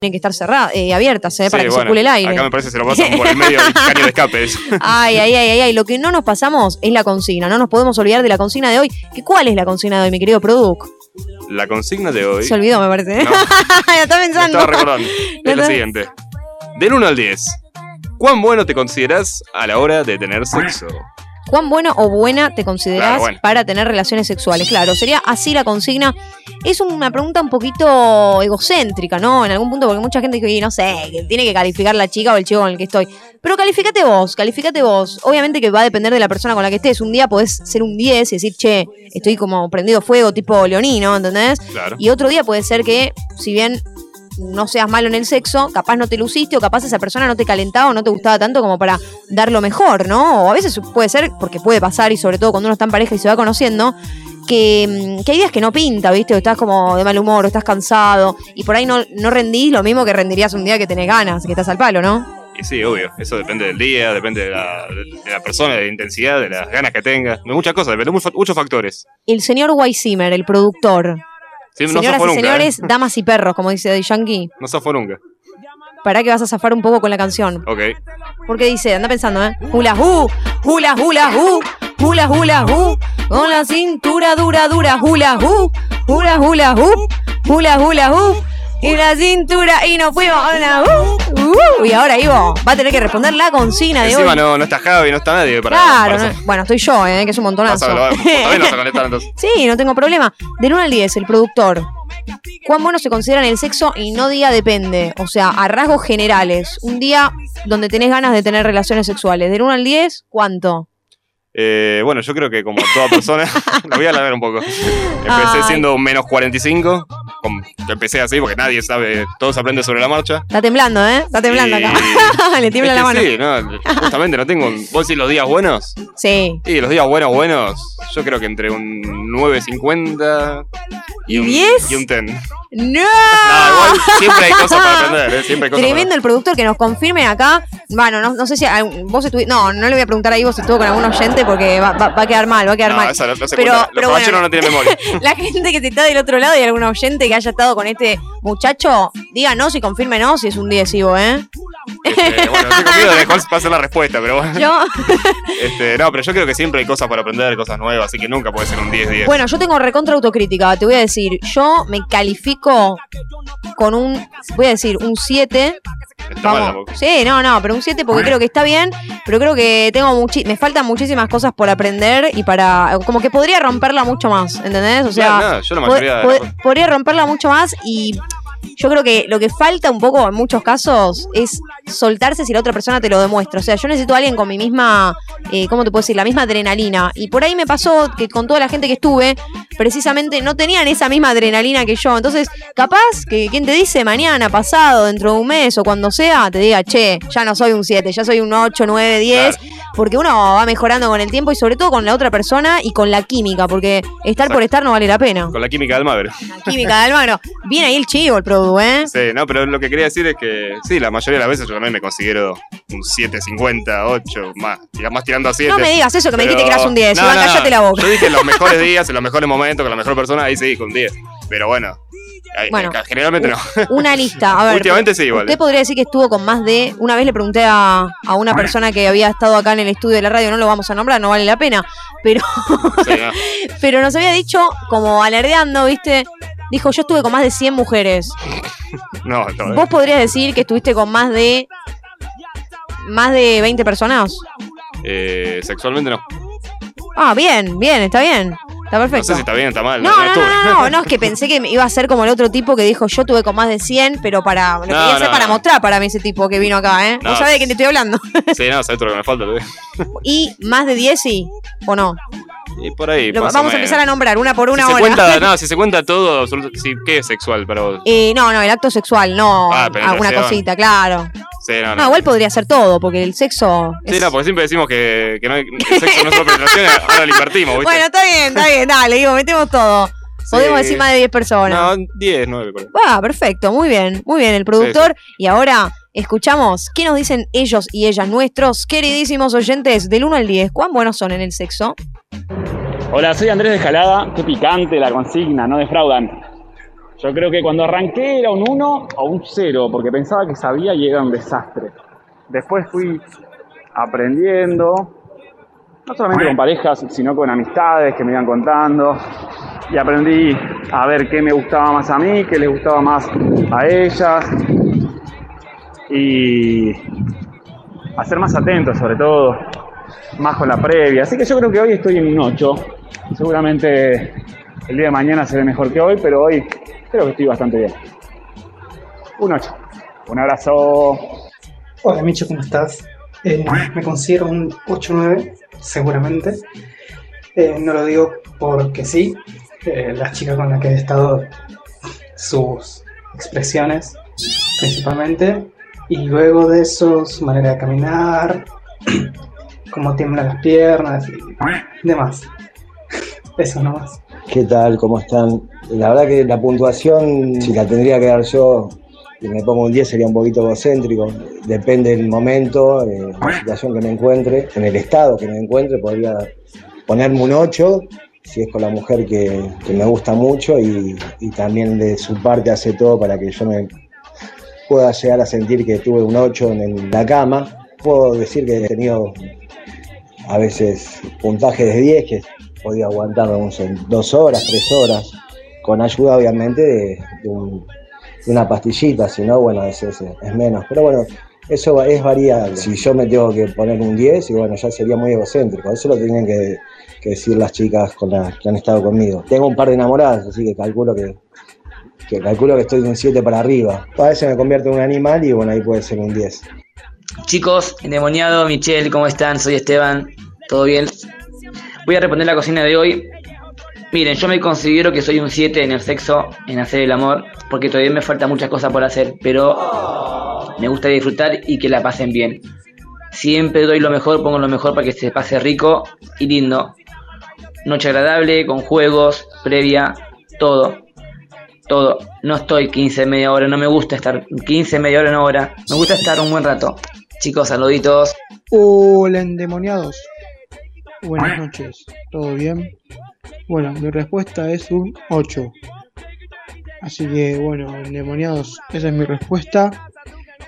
tienen que estar cerradas, eh, abiertas, eh, para que bueno, circule el aire. Acá me parece que se lo pasan por el medio del caño de escape. Ay, ay, ay, ay, ay. Lo que no nos pasamos es la consigna. No nos podemos olvidar de la consigna de hoy. ¿Que ¿Cuál es la consigna de hoy, mi querido Produc? La consigna de hoy. Se olvidó, me parece. No. Ya está Me pensando. estaba recordando. Es la te- siguiente. Del 1 al 10. ¿Cuán bueno te consideras a la hora de tener sexo? ¿Cuán bueno o buena te considerás Claro, bueno. para tener relaciones sexuales? Claro, sería así la consigna. Es una pregunta un poquito egocéntrica, ¿no? En algún punto, porque mucha gente dice, "Y no sé, que tiene que calificar la chica o el chico con el que estoy. Pero calificate vos, calificate vos. Obviamente que va a depender de la persona con la que estés. Un día podés ser un 10 y decir, che, estoy como prendido fuego, tipo leonino, ¿entendés? Claro. Y otro día puede ser que, si bien no seas malo en el sexo, capaz no te luciste o capaz esa persona no te calentaba o no te gustaba tanto como para dar lo mejor, ¿no? O a veces puede ser, porque puede pasar y sobre todo cuando uno está en pareja y se va conociendo, que, mm, que hay días que no pinta, ¿viste? O estás como de mal humor o estás cansado y por ahí no, no rendís lo mismo que rendirías un día que tenés ganas, que estás al palo, ¿no? Y sí, obvio. Eso depende del día, depende de la, de la persona, de la intensidad, de las ganas que tenga. De muchas cosas, depende de muchos- muchos factores. El señor Weissimer, el productor. Sí, no Señoras y nunca. señores, ¿eh? damas y perros, como dice The Yankee. No zafó nunca. Para que vas a zafar un poco con la canción. Ok. Porque dice, anda pensando, ¿eh? Hula hu, hula hula hu, hula hula hu, con la cintura dura dura, hula hu, hula hula hu, hula hula hu, y la cintura, y nos fuimos a la hu, uh, y ahora Ivo va a tener que responder la consigna de Encima hoy. no, no está Javi, no está nadie para. claro, para no- bueno, estoy yo, ¿eh? que es un montonazo. Pásalo, también conectar entonces. Sí, no tengo problema. Del 1 al 10, el productor. ¿Cuán bueno se considera en el sexo? Y no día depende. O sea, a rasgos generales. Un día donde tenés ganas de tener relaciones sexuales. Del 1 al 10, ¿cuánto? Eh, bueno, yo creo que como toda persona, lo voy a alargar un poco. Empecé Ay. siendo menos 45. Com- Empecé así porque nadie sabe, todos aprenden sobre la marcha. Está temblando, ¿eh? Está temblando Y- acá. Le tiembla Es la mano. Sí, no, justamente no tengo. ¿Vos decís los días buenos? Sí. Sí, los días buenos, buenos. Yo creo que entre un 9.50 y, ¿Y un 10? Y un 10. ¡No! Igual siempre hay cosas para aprender, ¿eh? Siempre hay cosas Tremendo el productor que nos confirme acá. Bueno, no, no sé si a- vos estuviste. No, no le voy a preguntar ahí vos si estuvo con algún oyente porque va, va- va a quedar mal, va a quedar para. No, mal. esa no, Pero- pero bueno. no tienen memoria. La gente que está del otro lado y algún oyente que haya estado con este muchacho, díganos y confírmenos si es un 10, Ivo, ¿eh? Este, bueno, estoy conmigo de cuál va a ser la respuesta, pero bueno. Yo, Este, no, pero yo creo que siempre hay cosas para aprender, cosas nuevas, así que nunca puede ser un 10-10. bueno, yo tengo recontra autocrítica, te voy a decir, yo me califico con un, voy a decir, un 7. Está mal Vamos. tampoco. Sí, no, no, pero un 7 porque creo que está bien, pero creo que tengo muchi me faltan muchísimas cosas por aprender y para como que podría romperla mucho más, ¿entendés? O sea, Claro, no, yo la pod- mayoría de pod- las- podría romperla mucho más y yo creo que lo que falta un poco en muchos casos es soltarse si la otra persona te lo demuestra. O sea, yo necesito a alguien con mi misma, eh, ¿cómo te puedo decir? La misma adrenalina. Y por ahí me pasó que con toda la gente que estuve, precisamente no tenían esa misma adrenalina que yo. Entonces, capaz que quien te dice mañana, pasado, dentro de un mes o cuando sea, te diga, che, ya no soy un 7, ya soy un 8, 9, 10. Porque uno va mejorando con el tiempo y sobre todo con la otra persona y con la química, porque estar por estar no vale la pena. Con la química del Maverick. La química del Almagro. Bien ahí el chivo, el produ, ¿eh? Sí, no, pero lo que quería decir es que sí, la mayoría de las veces yo también me considero un 7.50, 8, más, digamos, más tirando a 7. No me digas eso que me Pero- dijiste que eras un 10. No, Iván, no, no. cállate la boca. Yo dije en los mejores días, en los mejores momentos, con la mejor persona, ahí sí, con 10. Pero bueno, Bueno. generalmente no. Una lista. A ver. Últimamente sí, igual. Usted podría decir que estuvo con más de. Una vez le pregunté a, a una persona que había estado acá en el estudio de la radio, no lo vamos a nombrar, no vale la pena. Pero, Sí, no. pero nos había dicho, como alardeando, ¿viste? Dijo, yo estuve con más de 100 mujeres. No, no, ¿Vos podrías decir que estuviste con más de. más de 20 personas? eh, sexualmente no. Ah, bien, bien, está bien. Está No perfecto. sé si está bien, está mal. No, no, no, no, no, no, es que pensé que iba a ser como el otro tipo que dijo yo tuve con más de 100, pero para. Lo No, quería hacer no, para no. mostrar para mí ese tipo que vino acá, ¿eh? No. ¿Vos sabés de quién te estoy hablando? Sí, no, sabes lo que me falta. y más de 10 sí, o no. Y por ahí. Lo- vamos a empezar a nombrar una por una si hora. Se cuenta, no, si se cuenta todo, absoluto- ¿qué es sexual para vos? Eh, no, no, el acto sexual, no. Ah, alguna cosita, claro. Sí, no, No, no. igual podría ser todo, porque el sexo. Sí, es- no, porque siempre decimos que, que no hay, que el sexo no es solo penetración, ahora lo invertimos, ¿viste? Bueno, está bien, está bien, dale, digo, metemos todo. Podemos Sí. decir más de 10 personas. No, 10, 9 por ahí. Ah, perfecto, muy bien, muy bien, el productor. Y ahora escuchamos qué nos dicen ellos y ellas, nuestros queridísimos oyentes, del 1 al 10. ¿Cuán buenos son en el sexo? Hola, soy Andrés de Escalada. Qué picante la consigna, no defraudan. Yo creo que cuando arranqué era un 1 o un 0, porque pensaba que sabía y era un desastre. Después fui aprendiendo, no solamente con parejas, sino con amistades que me iban contando. Y aprendí a ver qué me gustaba más a mí, qué le gustaba más a ellas. Y a ser más atento sobre todo, más con la previa. Así que yo creo que hoy estoy en un 8. Seguramente el día de mañana seré mejor que hoy, pero hoy creo que estoy bastante bien. Un 8. Un abrazo. Hola Micho, ¿cómo estás? Eh, me considero un 8-9, seguramente. Eh, no lo digo porque sí. Eh, la chica con la que he estado, sus expresiones principalmente. Y luego de eso, su manera de caminar, cómo tiemblan las piernas y demás. Eso nomás. ¿Qué tal? ¿Cómo están? La verdad que la puntuación, si la tendría que dar yo, y me pongo un 10 sería un poquito egocéntrico. Depende del momento, de la situación que me encuentre, en el estado que me encuentre, podría ponerme un 8 si es con la mujer que, que me gusta mucho y, y, también de su parte hace todo para que yo me pueda llegar a sentir que tuve un 8 en la cama. Puedo decir que he tenido a veces puntajes de 10 que podía aguantar dos horas, tres horas, con ayuda obviamente de, de, un, de una pastillita, si no, bueno, es, es, es, menos. Pero bueno, eso es variable. Si yo me tengo que poner un 10, y bueno, ya sería muy egocéntrico. Eso lo tienen que, que decir las chicas con las que han estado conmigo. Tengo un par de enamoradas, así que calculo que, que calculo que estoy de un 7 para arriba. A veces me convierto en un animal y bueno, ahí puede ser un 10. Chicos, endemoniado, Michelle, ¿cómo están? Soy Esteban, ¿todo bien? Voy a responder la cocina de hoy. Miren, yo me considero que soy un 7 en el sexo, en hacer el amor, porque todavía me falta muchas cosas por hacer, pero me gusta disfrutar y que la pasen bien. Siempre doy lo mejor, pongo lo mejor para que se pase rico y lindo. Noche agradable, con juegos, previa, todo. Todo. No estoy 15, media hora, no me gusta estar 15, media hora, una hora. Me gusta estar un buen rato. Chicos, saluditos. Hola, endemoniados. Buenas noches, ¿todo bien? Bueno, mi respuesta es un 8. Así que, bueno, endemoniados, esa es mi respuesta.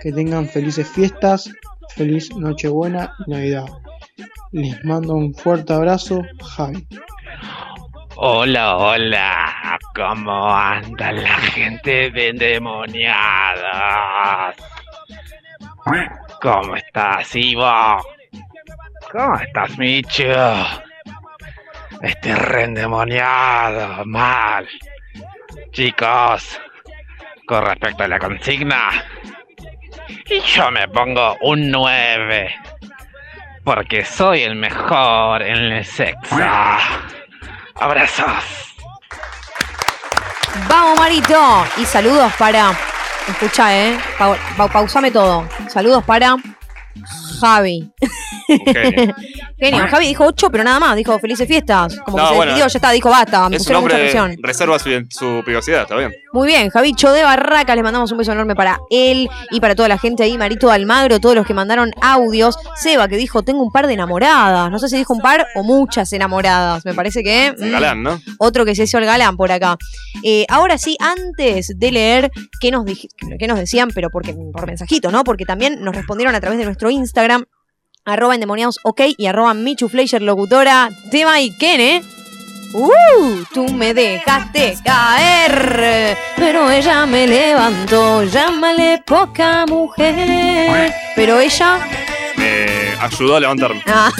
Que tengan felices fiestas, feliz Nochebuena y Navidad. Les mando un fuerte abrazo, Javi. Hola, hola, ¿cómo anda la gente de endemoniadas? ¿Cómo estás, Ivo? ¿Cómo estás, Micho? Este rendemoniado, mal. Chicos, con respecto a la consigna, y yo me pongo un 9. Porque soy el mejor en el sexo. Abrazos. Vamos, Marito. Y saludos para. Escucha, eh. Pa pa pausame todo. Saludos para. Javi. Genio. Genio. Javi dijo 8, pero nada más. Dijo felices fiestas. Como No, que se bueno, despidió, ya está. Dijo basta. Me Es un hombre, reserva su, su privacidad, está bien. Muy bien, Javicho de Barracas, les mandamos un beso enorme para él y para toda la gente ahí, Marito Almagro, todos los que mandaron audios. Seba que dijo, tengo un par de enamoradas. No sé si dijo un par o muchas enamoradas. Me parece que... mm, Galán, ¿no? otro que se hizo el galán por acá. Eh, ahora sí, antes de leer qué nos, qué nos decían, pero porque, por mensajito, ¿no? Porque también nos respondieron a través de nuestro Instagram, arroba endemoniados ok y arroba Michu Fleischer locutora, tema y Ken, ¿eh? ¡Uh! Tú me dejaste caer, pero ella me levantó. Llámale poca mujer. Pero ella Me ayudó a levantarme. Ah,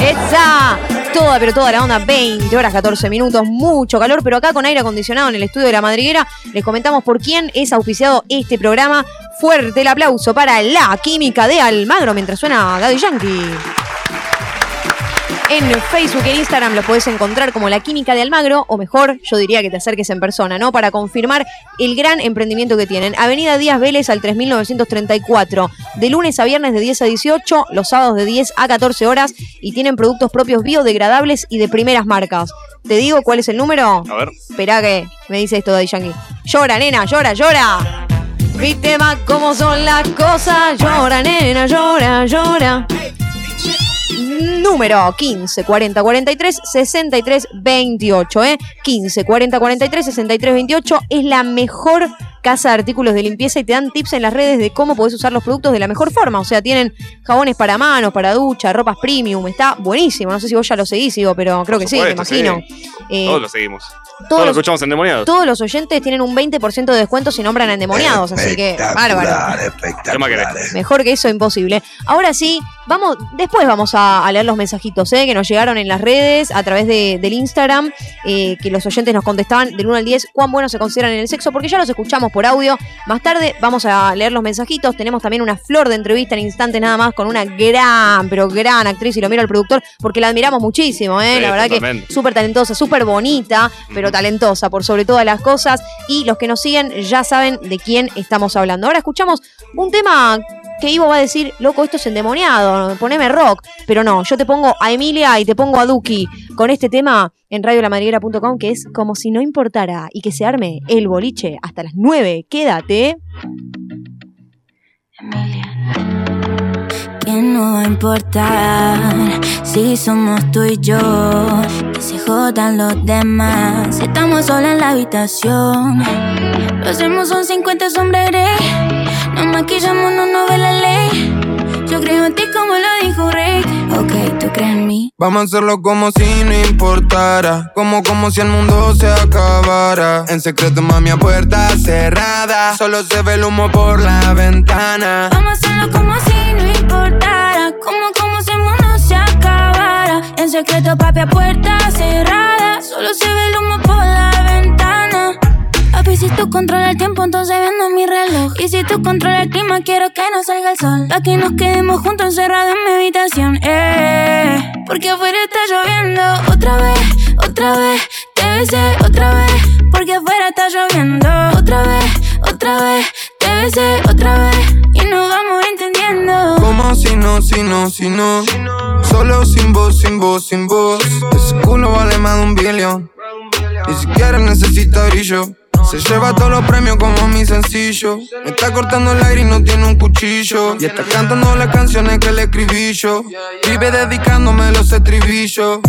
esa, toda, pero toda la onda, 20 horas, 14 minutos, mucho calor, pero acá con aire acondicionado en el estudio de la madriguera, les comentamos por quién es auspiciado este programa. Fuerte el aplauso para la química de Almagro mientras suena Daddy Yankee. En Facebook y en Instagram lo puedes encontrar como La Química de Almagro, o mejor, yo diría que te acerques en persona, ¿no? Para confirmar el gran emprendimiento que tienen. Avenida Díaz Vélez al 3934, de lunes a viernes de 10 a 18, los sábados de 10 a 14 horas, y tienen productos propios biodegradables y de primeras marcas. ¿Te digo cuál es el número? A ver. Esperá que me dice esto Daddy Yankee. Llora, nena, llora, llora. Viste más cómo son las cosas. Llora, nena, llora, llora. número 15 40 43 63 28, ¿eh? 15 40 43 63 28 es la mejor casa de artículos de limpieza y te dan tips en las redes de cómo podés usar los productos de la mejor forma. O sea, tienen jabones para manos, para ducha, ropas premium, está buenísimo. No sé si vos ya lo seguís, Ivo, pero creo que sí, me imagino. sí. Eh, Todos lo seguimos. todos Todos lo los- escuchamos endemoniados. todos los oyentes tienen un 20% de descuento si nombran a endemoniados, así que bárbaro. ¿Qué más querés? Mejor que eso, imposible. Ahora sí, vamos, después vamos a, a leer los mensajitos eh, que nos llegaron en las redes a través de- del Instagram, eh, que los oyentes nos contestaban del 1 al 10 cuán buenos se consideran en el sexo, porque ya los escuchamos por audio. Más tarde vamos a leer los mensajitos. Tenemos también una flor de entrevista en instantes nada más con una gran, pero gran actriz, y lo miro al productor, porque la admiramos muchísimo, ¿eh? Sí, la verdad totalmente. que súper talentosa, súper bonita, pero talentosa por sobre todas las cosas. Y los que nos siguen ya saben de quién estamos hablando. Ahora escuchamos un tema que Ivo va a decir, loco, esto es endemoniado, poneme rock. Pero no, yo te pongo a Emilia y te pongo a Duki con este tema en radiolamadriguera.com que es como si no importara y que se arme el boliche hasta las 9. Quédate. Que no va a importar si somos tú y yo. Que se jodan los demás. Si estamos solos en la habitación. Lo hacemos son 50 sombras Nos maquillamos, no nos ve la ley. Yo creo en ti como lo dijo Rick. Ok, tú crees en mí. Vamos a hacerlo como si no importara. Como, como si el mundo se acabara. En secreto, mami, a puerta cerrada. Solo se ve el humo por la ventana. Vamos a hacerlo como si no importara. Como, como si el mundo se acabara. En secreto, papi, a puerta cerrada. Solo se ve el humo por la ventana. Papi, si tú controlas el tiempo, entonces vendo mi reloj. Y si tú controlas el clima, quiero que no salga el sol. Pa' que nos quedemos juntos encerrados en mi habitación. Eh, porque afuera está lloviendo. Otra vez, otra vez, te besé otra vez. Porque afuera está lloviendo. Otra vez, otra vez, te besé otra vez. Y nos vamos entendiendo. Como si no, si no, si no. Solo sin voz, sin voz, sin voz. Ese culo vale más de un billón. Ni siquiera necesita brillo. Se lleva todos los premios como mi sencillo. Me está cortando el aire y no tiene un cuchillo. Y está cantando las canciones que le escribí yo. Vive dedicándome los estribillos.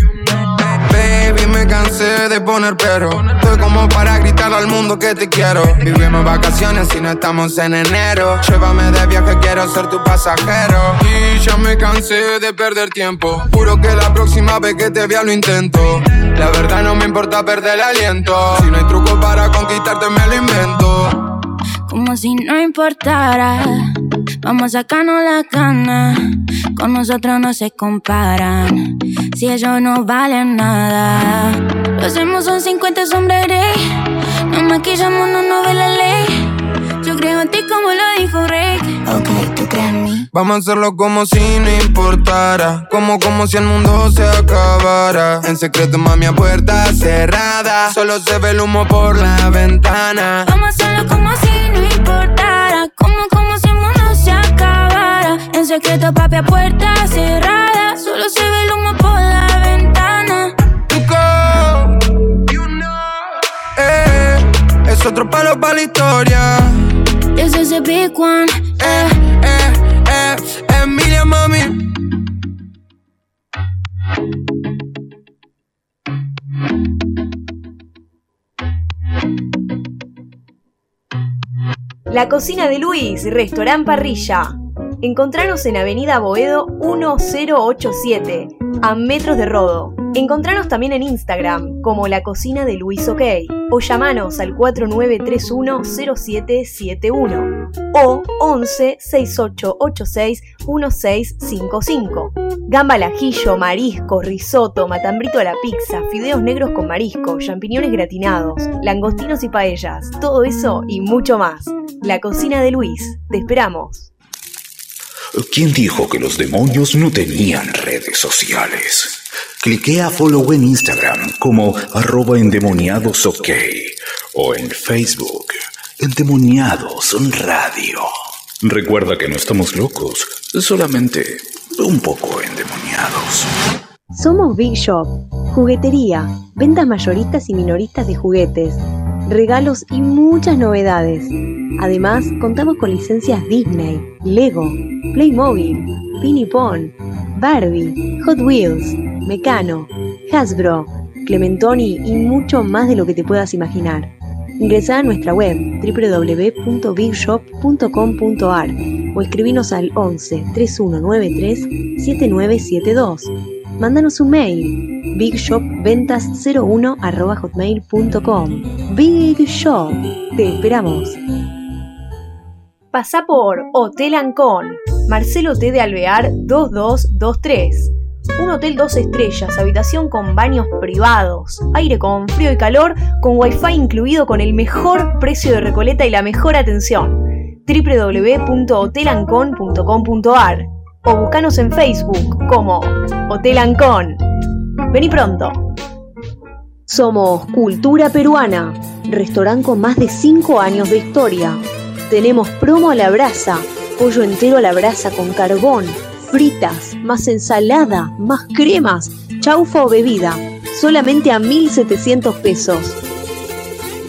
Baby, me cansé de poner pero. Estoy como para gritar al mundo que te quiero. Vivimos vacaciones y no estamos en enero. Llévame de viaje, quiero ser tu pasajero. Y ya me cansé de perder tiempo. Juro que la próxima vez que te vea lo intento. La verdad no me importa perder el aliento. Si no hay truco para conquistarte, me lo invento. Como si no importara. Vamos a sacarnos la cana. Con nosotros no se comparan. Si ellos no valen nada. Lo hacemos son 50 sombras. Nos maquillamos, no nos ve la ley. Creo en ti como lo dijo Rick. Ok, tú crees en mí. Vamos a hacerlo como si no importara. Como, como si el mundo se acabara. En secreto, mami, a puerta cerrada. Solo se ve el humo por la ventana. Vamos a hacerlo como si no importara. Como, como si el mundo se acabara. En secreto, papi, a puerta cerrada. Solo se ve el humo por la ventana. Eh, es otro palo para la historia. This is. Eh, eh, eh, mami. La cocina de Luis, restaurant parrilla. Encontranos en Avenida Boedo 1087, a metros de Rodo. Encontranos también en Instagram como La Cocina de Luis OK o llamanos al 49310771 o 11 6886 1655. Gamba al ajillo, marisco, risotto, matambrito a la pizza, fideos negros con marisco, champiñones gratinados, langostinos y paellas, todo eso y mucho más. La Cocina de Luis. Te esperamos. ¿Quién dijo que los demonios no tenían redes sociales? Clique a follow en Instagram como arroba endemoniadosok o en Facebook Endemoniados Radio. Recuerda que no estamos locos, solamente un poco endemoniados. Somos Big Shop, juguetería, ventas mayoristas y minoristas de juguetes, regalos y muchas novedades. Además, contamos con licencias Disney, Lego, Playmobil, Pinipon, Barbie, Hot Wheels, Mecano, Hasbro, Clementoni y mucho más de lo que te puedas imaginar. Ingresa a nuestra web www.bigshop.com.ar o escribinos al 11 3193 7972. Mándanos un mail bigshopventas01 arroba hotmail.com. Big Shop, te esperamos. Pasa por Hotel Ancon, Marcelo T. de Alvear 2223. Un hotel dos estrellas, habitación con baños privados, aire con frío y calor, con wifi incluido con el mejor precio de Recoleta y la mejor atención. www.hotelancon.com.ar o buscanos en Facebook como Hotel Ancon. Vení pronto. Somos Cultura Peruana, restaurante con más de 5 años de historia. Tenemos promo a la brasa, pollo entero a la brasa con carbón, fritas, más ensalada, más cremas, chaufa o bebida, solamente a 1.700 pesos.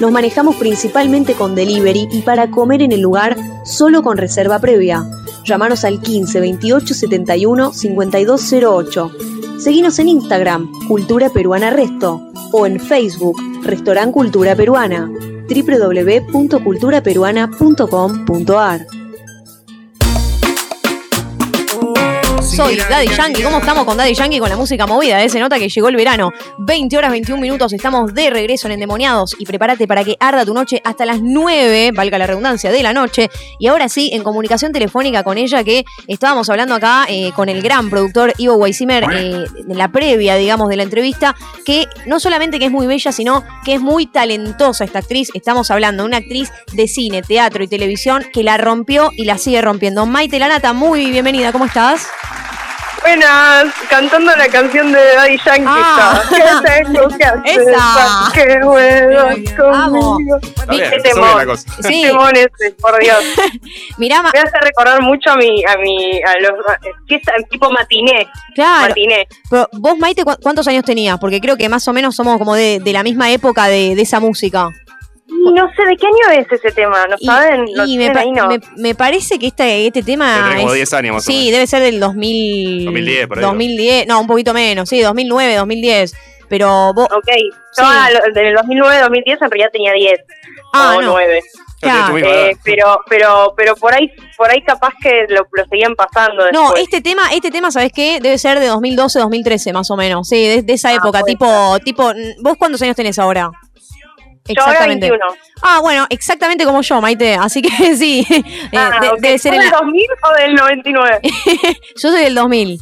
Nos manejamos principalmente con delivery y para comer en el lugar solo con reserva previa. Llámanos al 15 28 71 5208. Seguinos en Instagram, Cultura Peruana Resto, o en Facebook, Restaurant Cultura Peruana, www.culturaperuana.com.ar. Soy Daddy Yankee. ¿Cómo estamos con Daddy Yankee con la música movida? eh? Se nota que llegó el verano. 20 horas 21 minutos. Estamos de regreso en Endemoniados. Y prepárate para que arda tu noche hasta las 9, valga la redundancia, de la noche. Y ahora sí, en comunicación telefónica con ella, que estábamos hablando acá eh, con el gran productor Ivo Weisimer eh, en la previa, digamos, de la entrevista, que no solamente que es muy bella, sino que es muy talentosa esta actriz. Estamos hablando de una actriz de cine, teatro y televisión que la rompió y la sigue rompiendo. Maite Lanata, muy bienvenida. ¿Cómo estás? Buenas, cantando la canción de Daddy Yankee. Ah. ¿Qué tengo que hacer? Esa. ¿Qué juegas conmigo? Qué temón. Qué temón ese, por Dios. Mirá, Me hace recordar mucho a mi, a mi, a los, fiesta tipo matiné. Claro. Matiné. Pero vos, Maite, ¿cu- ¿cuántos años tenías? Porque creo que más o menos somos como de, de la misma época de, de esa música. Y no sé de qué año es ese tema, ¿no saben? ¿Lo Y me, pa- ahí, no? me- me parece que este, este tema. Tendrá como es- 10 años más o Sí, menos. debe ser del 2000, 2010, por ahí. 2010, no, un poquito menos, sí, 2009, 2010. Pero vos. Ok, yo lo- del 2009 2010 en realidad tenía 10 Ah, o no. 9. Claro. Eh, pero pero pero por ahí por ahí capaz que lo, lo seguían pasando No, después. este tema, este tema, ¿sabes qué? Debe ser de 2012, 2013, más o menos. Sí, de, de esa Ah, época, tipo, tipo, ¿vos cuántos años tenés ahora? Yo ahora 21. Ah, bueno, exactamente como yo, Maite. Así que sí, eh, Ah, de- ok. debe ser ¿Fue en del la- 2000 o del 99? Yo soy del 2000.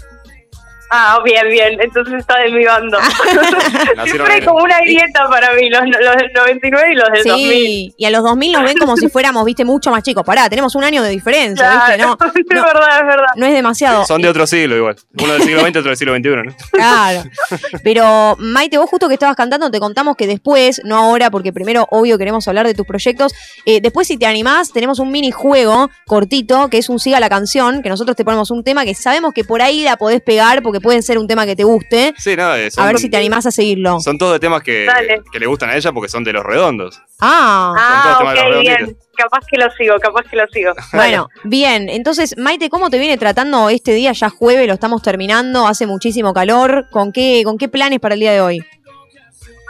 Ah, bien, bien. Entonces está de mi bando. Siempre hay como una grieta para mí, los, los del 99 y los del Sí, 2000. y a los 2000 nos ven como si fuéramos, viste, mucho más chicos. Pará, tenemos un año de diferencia, ¿viste? No, Claro, es verdad, es verdad. no es demasiado. Son de otro siglo igual. Uno del siglo XX, otro del siglo XXI, ¿no? Claro. Pero, Maite, vos justo que estabas cantando, te contamos que después, no ahora, porque primero, obvio, queremos hablar de tus proyectos. eh, después, si te animás, tenemos un minijuego cortito, que es un siga la canción, que nosotros te ponemos un tema que sabemos que por ahí la podés pegar, porque puede ser un tema que te guste. Sí, nada, eh, son, A ver si te animás a seguirlo. son todos de temas que, Dale. que le gustan a ella porque son de los redondos. Ah, Ah, todos temas de los ok, bien. Capaz que lo sigo, capaz que lo sigo. Bueno, bien. Entonces, Maite, ¿cómo te viene tratando este día? Ya jueves, lo estamos terminando, hace muchísimo calor. ¿Con qué, con qué planes para el día de hoy?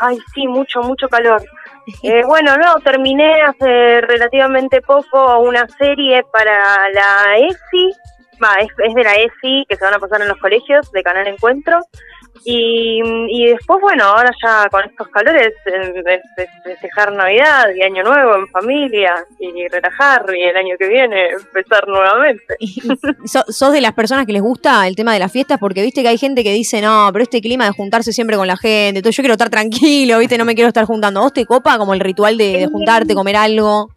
Ay, sí, mucho, mucho calor. Eh, bueno, no, terminé hace relativamente poco una serie para la ESI. Va, es, es de la ESI que se van a pasar en los colegios de Canal Encuentro. Y, y después, bueno, ahora ya con estos calores, eh, festejar Navidad y Año Nuevo en familia y relajar y el año que viene empezar nuevamente. So- ¿Sos de las personas que les gusta el tema de las fiestas? Porque viste que hay gente que dice, no, pero este clima de juntarse siempre con la gente, entonces yo quiero estar tranquilo, viste, no me quiero estar juntando. ¿Vos te copa como el ritual de, de juntarte, comer algo?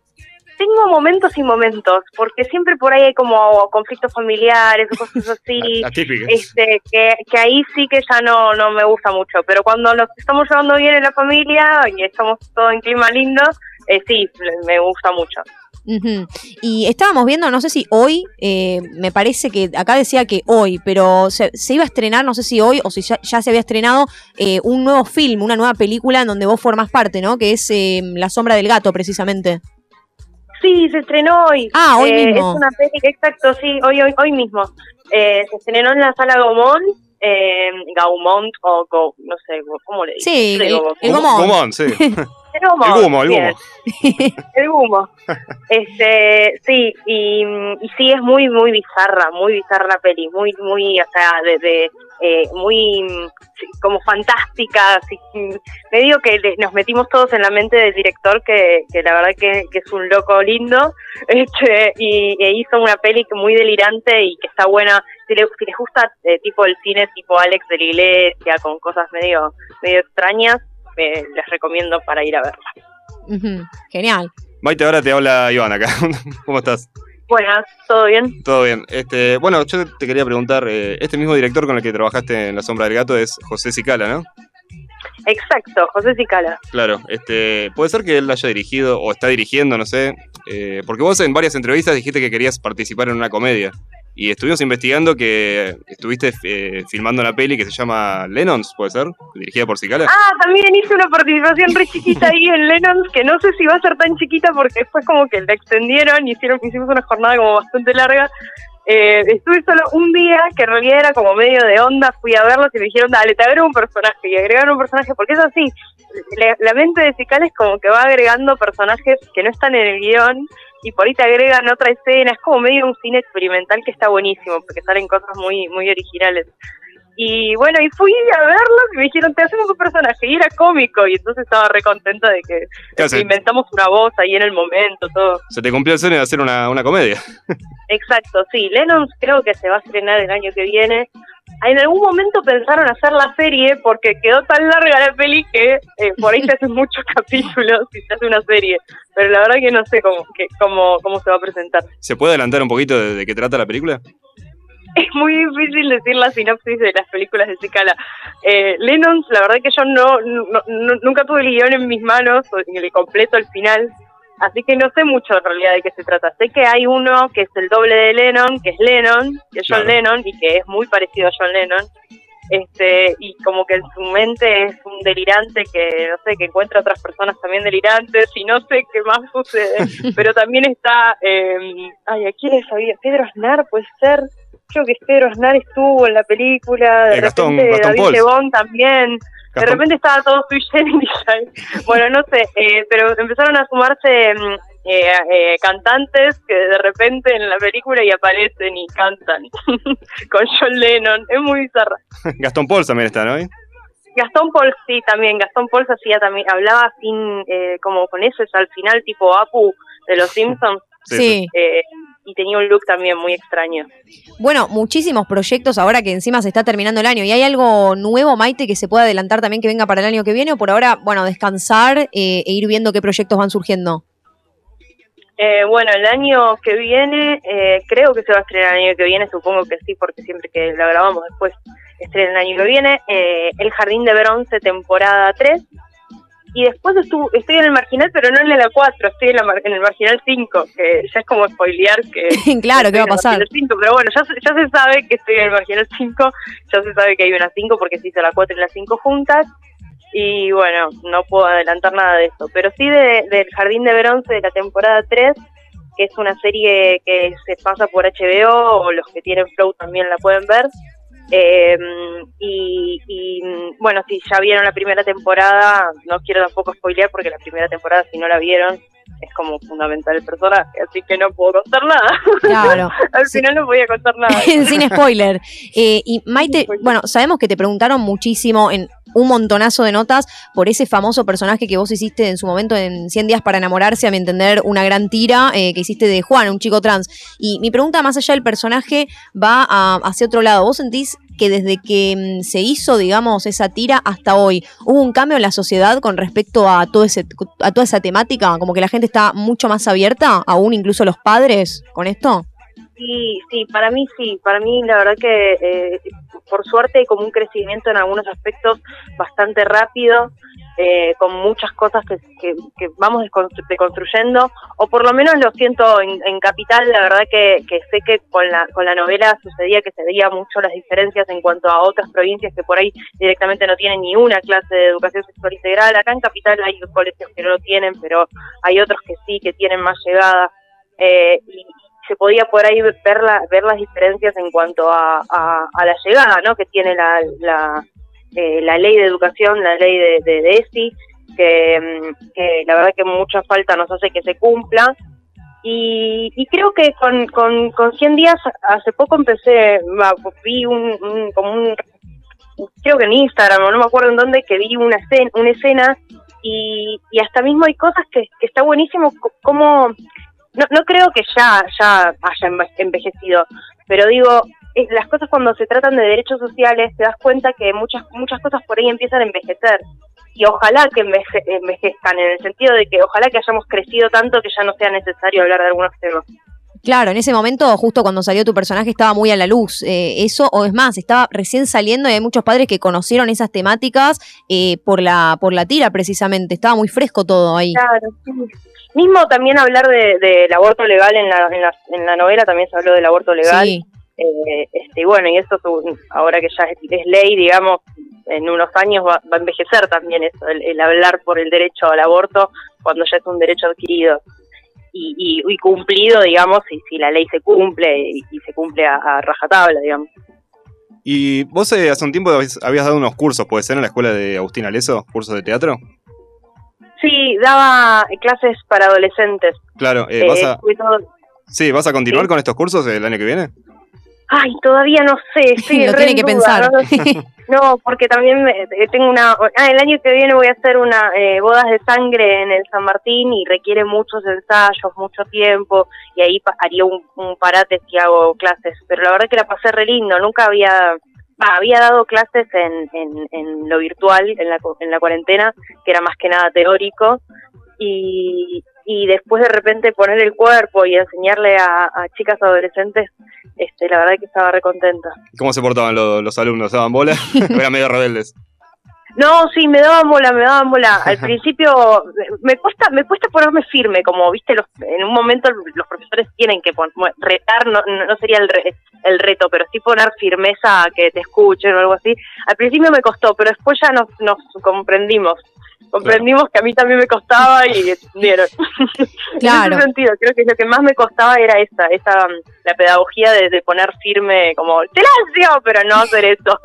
Tengo momentos y momentos, porque siempre por ahí hay como conflictos familiares o cosas así. La típica. este, que, que ahí sí que ya no, no me gusta mucho, pero cuando nos estamos llevando bien en la familia y estamos todos en clima lindo, eh, sí, me gusta mucho. Ujú. Y estábamos viendo, no sé si hoy, eh, me parece que acá decía que hoy, pero se, se iba a estrenar, no sé si hoy o si ya, ya se había estrenado eh, un nuevo film, una nueva película en donde vos formás parte, ¿no? Que es eh, La sombra del gato, precisamente. Sí, se estrenó hoy. Ah, hoy Eh, mismo. Es una peli, exacto, sí, hoy, hoy, hoy mismo. Eh, se estrenó en la sala Gaumont, eh, Gaumont o Go- no sé, ¿cómo le dicen? Sí, el, digo el Gaumont. Gumón, sí. El Gaumont, El Gumo, el. Gumo. El humo. Este, sí, y, y sí es muy, muy bizarra, muy bizarra la peli, muy, muy, o sea, de, de, eh, muy como fantástica, así, mm, medio que nos metimos todos en la mente del director que, que la verdad que, que es un loco lindo, este, y e hizo una peli muy delirante y que está buena, si, le- si les gusta eh, tipo el cine tipo Alex de la Iglesia, con cosas medio, medio extrañas, eh, les recomiendo para ir a verla. Genial. Maite, ahora te habla Iván acá. ¿Cómo estás? Buenas, ¿todo bien? Todo bien. Este, bueno, yo te quería preguntar, eh, este mismo director con el que trabajaste en La Sombra del Gato es José Cicala, ¿no? Exacto, José Cicala. Claro, este, puede ser que él haya dirigido o está dirigiendo, no sé, eh, porque vos en varias entrevistas dijiste que querías participar en una comedia y estuvimos investigando que estuviste eh, filmando una peli que se llama Lennons, puede ser, dirigida por Cicala. Ah, también hice una participación re chiquita ahí en Lennon, que no sé si va a ser tan chiquita porque después como que la extendieron y hicieron, hicimos una jornada como bastante larga. Eh, estuve solo un día, que en realidad era como medio de onda, fui a verlos y me dijeron, dale, te agrego un personaje, y agregaron un personaje, porque es así, la, la mente de Cicala es como que va agregando personajes que no están en el guion, y por ahí te agregan otra escena, es como medio un cine experimental que está buenísimo, porque salen cosas muy, muy originales. Y bueno, y fui a verlos y me dijeron, te hacemos un personaje, y era cómico, y entonces estaba re contenta de que, inventamos una voz ahí en el momento, todo. Se te cumplió el sueño de hacer una, una comedia. Exacto, sí, Lennon creo que se va a estrenar el año que viene. En algún momento pensaron hacer la serie porque quedó tan larga la peli que eh, por ahí se hacen muchos capítulos y se hace una serie. Pero la verdad que no sé cómo, que, cómo, cómo se va a presentar. ¿Se puede adelantar un poquito de, de qué trata la película? Es muy difícil decir la sinopsis de las películas de Cicala. Eh, Lennon, la verdad que yo no, no- no- nunca tuve el guion en mis manos, el completo al final, así que no sé mucho en realidad de qué se trata. Sé que hay uno que es el doble de Lennon, que es Lennon, que es John Claro. Lennon, y que es muy parecido a John Lennon. Este, y como que en su mente es un delirante que, no sé, que encuentra otras personas también delirantes, y no sé qué más sucede. Pero también está, eh, ay, ¿a quién sabía? Pedro Aznar, puede ser. Creo que Pedro Aznar estuvo en la película, de Eh, Gastón- repente Gastón David Pauls. Lebón también. De repente estaba todo sui. Bueno, no sé, eh, pero empezaron a sumarse mm, eh, eh, cantantes que de repente en la película y aparecen y cantan con John Lennon. Es muy bizarra. Gastón Pauls también está, ¿no? Gastón Paul sí también, Gastón Paul hacía también, hablaba sin, eh, como con eso, al final tipo Apu de los Simpsons. Sí, sí. Eh, y tenía un look también muy extraño. Bueno, muchísimos proyectos ahora que encima se está terminando el año. ¿Y hay algo nuevo, Maite, que se pueda adelantar también que venga para el año que viene? O por ahora, bueno, descansar eh, e ir viendo qué proyectos van surgiendo. Eh, bueno, el año que viene, eh, creo que se va a estrenar el año que viene, supongo que sí, porque siempre que la grabamos después estrena el año que viene. Eh, el Jardín de Bronce, temporada 3. Y después estuvo, estoy en el marginal, pero no en la 4, estoy en, la en el marginal 5, que ya es como spoilear que... Claro, ¿qué va a el pasar? marginal 5, pero bueno, ya, se- ya se sabe que estoy en el marginal 5, ya se sabe que hay una 5 porque se hizo la 4 y la 5 juntas. Y bueno, no puedo adelantar nada de eso, pero sí de- del Jardín de Bronce de la temporada 3, que es una serie que se pasa por HBO, o los que tienen Flow también la pueden ver. Eh, y, y, bueno, si ya vieron la primera temporada, no quiero tampoco spoilear porque la primera temporada, si no la vieron, es como fundamental el personaje, así que no puedo contar nada. Claro. Al final no voy a contar nada. Sin spoiler. Eh, y Maite, bueno, sabemos que te preguntaron muchísimo en un montonazo de notas por ese famoso personaje que vos hiciste en su momento en 100 días para enamorarse, a mi entender, una gran tira eh, que hiciste de Juan, un chico trans. Y mi pregunta más allá del personaje va a- hacia otro lado. ¿Vos sentís que desde que mm, se hizo, digamos, esa tira hasta hoy, hubo un cambio en la sociedad con respecto a, todo ese, a toda esa temática? Como que la gente está mucho más abierta, aún incluso los padres, con esto. Sí, sí, para mí sí, para mí la verdad que eh, por suerte hay como un crecimiento en algunos aspectos bastante rápido, eh, con muchas cosas que, que, que vamos deconstruyendo, o por lo menos lo siento en, en Capital, la verdad que, sé que con la, con la novela sucedía que se veía mucho las diferencias en cuanto a otras provincias que por ahí directamente no tienen ni una clase de educación sexual integral, acá en Capital hay colegios que no lo tienen, pero hay otros que sí, que tienen más llegada. Eh, y se podía por ahí ver, la, ver las diferencias en cuanto a, a, la llegada ¿no? que tiene la, eh, la ley de educación, la ley de, de, de ESI, que, mm, que la verdad que mucha falta nos hace que se cumpla. Y, y creo que con, con, con 100 días, hace poco empecé, vi un, un- como un, creo que en Instagram, no me acuerdo en dónde, que vi una escena, una escena y, y hasta mismo hay cosas que, que está buenísimo, co- como, no, no creo que ya, ya haya enve- envejecido, pero digo, las cosas cuando se tratan de derechos sociales, te das cuenta que muchas, muchas cosas por ahí empiezan a envejecer. Y ojalá que enveje- envejezcan, en el sentido de que ojalá que hayamos crecido tanto que ya no sea necesario hablar de algunos temas. Claro, en ese momento, justo cuando salió tu personaje, estaba muy a la luz. eh, eso, o es más, estaba recién saliendo y hay muchos padres que conocieron esas temáticas eh, por la por la tira, precisamente. Estaba muy fresco todo ahí. Claro, sí. Mismo también hablar de- del aborto legal en la, en, la, en la novela, también se habló del aborto legal. Sí. Eh, este, y bueno, y eso ahora que ya es, ley, digamos, en unos años va, va a envejecer también eso, el, el hablar por el derecho al aborto cuando ya es un derecho adquirido y, y, y cumplido, digamos, y si la ley se cumple y, y se cumple a, a rajatabla, digamos. Y vos eh, hace un tiempo habías, habías dado unos cursos, ¿puede ser, en la escuela de Agustín Aleso? ¿Cursos de teatro? Sí, daba clases para adolescentes. Claro, eh, Eh, ¿vas a, sí, ¿vas a continuar sí. con estos cursos el año que viene? Ay, todavía no sé, estoy Lo re tiene en que duda, pensar. ¿no? No, porque también me- eh, tengo una... Ah, el año que viene voy a hacer una eh, bodas de sangre en el San Martín y requiere muchos ensayos, mucho tiempo y ahí haría un, un parate si hago clases. Pero la verdad que la pasé re lindo, nunca había... va, había dado clases en, en, en lo virtual, en la, en la cuarentena, que era más que nada teórico, y, y después de repente poner el cuerpo y enseñarle a, a chicas adolescentes, este, la verdad que estaba re contenta. ¿Cómo se portaban los, los alumnos? ¿Daban bola? ¿O eran medio rebeldes? No, sí, me daban bola, me daban bola. Al principio me cuesta, me cuesta ponerme firme, como viste, los, en un momento los profesores tienen que pon- retar, no, no no sería el, re- el reto, pero sí poner firmeza a que te escuchen o algo así. Al principio me costó, pero después ya nos, nos comprendimos. Comprendimos que a mí también me costaba y entendieron. Claro. En ese sentido, creo que lo que más me costaba era esa, esa la pedagogía de, de poner firme, como, te la hacía, pero no hacer eso.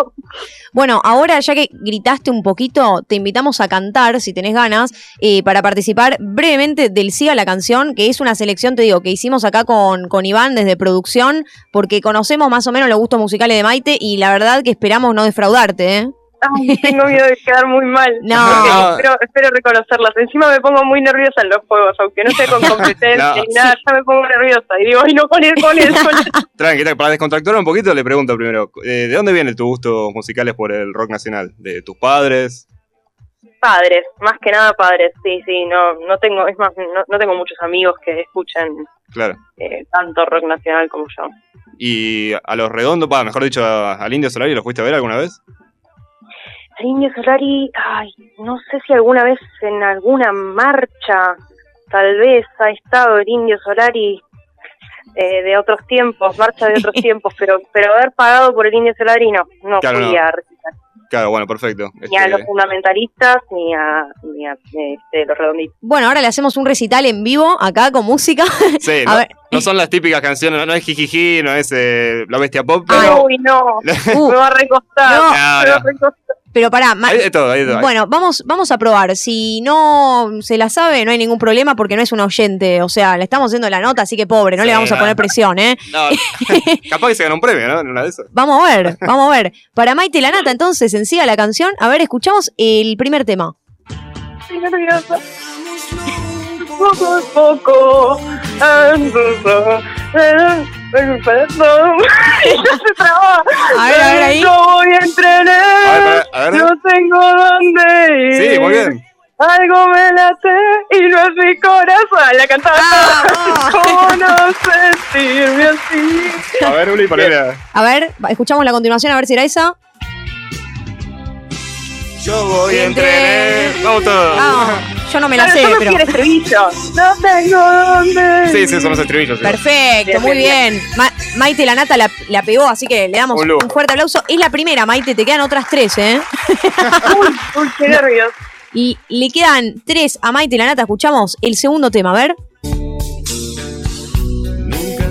Bueno, ahora ya que gritaste un poquito, te invitamos a cantar, si tenés ganas, eh, para participar brevemente del Siga la canción, que es una selección, te digo, que hicimos acá con, con Iván desde producción, porque conocemos más o menos los gustos musicales de Maite y la verdad que esperamos no defraudarte, ¿eh? Ay, tengo miedo de quedar muy mal. No. Porque espero, espero reconocerlas. Encima me pongo muy nerviosa en los juegos, aunque no sea con competencia No. ni nada, ya me pongo nerviosa. Y digo, ay, no, con él, con él, con él. Tranqui, tranqui, para descontracturar un poquito, le pregunto primero, eh, ¿de dónde vienen tus gustos musicales por el rock nacional? ¿De tus padres? Padres, más que nada padres, sí, sí. No, no tengo, es más, no, no tengo muchos amigos que escuchen Claro. eh, tanto rock nacional como yo. ¿Y a los redondos, mejor dicho, a- al Indio Solari, lo fuiste a ver alguna vez? El Indio Solari, ay, no sé si alguna vez en alguna marcha, tal vez ha estado el Indio Solari eh, de otros tiempos, marcha de otros tiempos, pero pero haber pagado por el Indio Solari no, no Claro, fui no. a recitar, Claro, bueno, perfecto. ni a Este, los fundamentalistas ni a, ni a este, los redonditos. Bueno, ahora le hacemos un recital en vivo acá con música. sí, A no, ver. no son las típicas canciones, no, es jijiji, no es eh, la bestia pop, pero... Uy, no, Uh, me va a recostar, No. me va a recostar. Pero pará, Hay de todo, hay de todo. Bueno, vamos, vamos a probar. Si no se la sabe, no hay ningún problema porque no es un oyente. O sea, le estamos haciendo la nota, así que pobre, no Sí, le vamos a poner presión, ¿eh? No, capaz que se gana un premio, ¿no? En una de esas. Vamos a ver, vamos a ver. Para Maite la Nata, entonces, en sí a la canción. A ver, escuchamos el primer tema. Estoy nerviosa. Poco a poco. Perdón. Ella se traba. A ver, a ver ahí. Yo voy a entrenar. A ver, a ver. No tengo dónde ir. Sí, muy bien. Algo me late y no es mi corazón. La cantaba. Ah, ¿Cómo no sentirme así? A ver, Uli, ponele. A ver, escuchamos la continuación, a ver si era esa. Yo voy a entrenar. Vamos todos. Ah, yo no me la sé, yo me pero. fui al estribillo. No tengo dónde Sí, sí, son los estribillos. sí. Perfecto, Bien, muy bien, bien. Ma- Maite la Nata la, la pegó, así que le damos Un fuerte aplauso. Es la primera, Maite, te quedan otras tres, ¿eh? Uy, uy, qué nervios. Y le quedan tres a Maite la Nata. Escuchamos el segundo tema, a ver. Nunca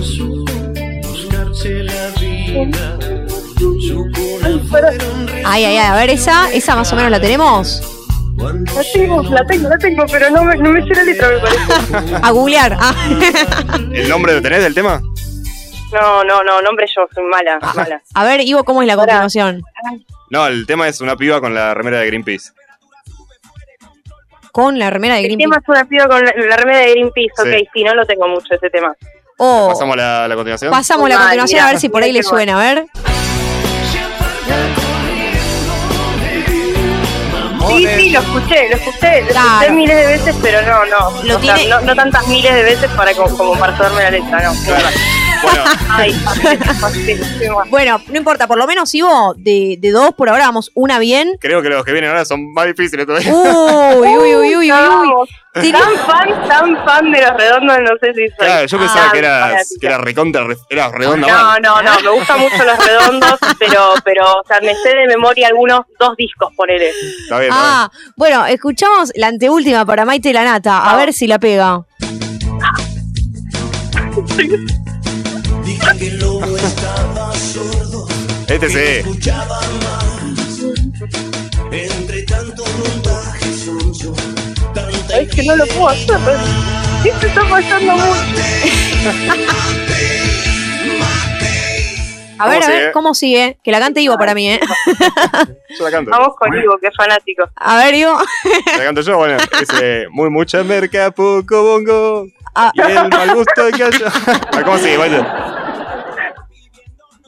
supe Ay, ay, ay, a ver, esa, esa más o menos la tenemos. La tengo, la tengo, la tengo, pero no me, no me sé la letra, me parece. A googlear. Ah. ¿El nombre lo tenés del tema? No, no, no, nombre yo, soy mala, mala. A ver, Ivo, ¿cómo es la continuación? No, el tema es una piba con la remera de Greenpeace. Con la remera de El Greenpeace. tema es una piba con la, la remera de Greenpeace, Sí. ok, sí, no lo tengo mucho ese tema. Oh, ¿Pasamos la, la continuación? pasamos la Mal, continuación a ver si por ahí le suena, a ver. Sí, sí, lo escuché, lo escuché, lo Claro. escuché miles de veces, pero no, no. Lo o sea, tiene- no, no tantas miles de veces para como, como para saberme la letra, no. Bueno, Ay, fácil, fácil, sí, bueno. Bueno, no importa, por lo menos, Ivo, de, de dos por ahora vamos una bien. creo que los que vienen ahora son más difíciles todavía. Uy, uy, uy, uy, uy, uy. Tan fan, tan fan de los redondos, no sé si soy. Claro, yo pensaba Ah, que era, fanática. que era recontra, re- era redonda No, mal. no, no, me gustan mucho los redondos, pero, pero, o sea, me sé de memoria algunos dos discos, ponele. Está bien, está Ah, bueno, escuchamos la anteúltima para Maite la Nata, a ver si la pega. bien. Este sí. Es que no lo puedo hacer. ¿Qué se está pasando mucho? A ver, ¿Cómo a ver, sigue? ¿cómo sigue? Que la cante Ivo para mí, ¿eh? Yo la canto. Vamos con Ivo, que es fanático. A ver, Ivo. La canto yo, bueno. Dice, muy mucha merca, poco bongo. Ah. Y el mal gusto que haya. Ah, ¿Cómo sigue, Maite?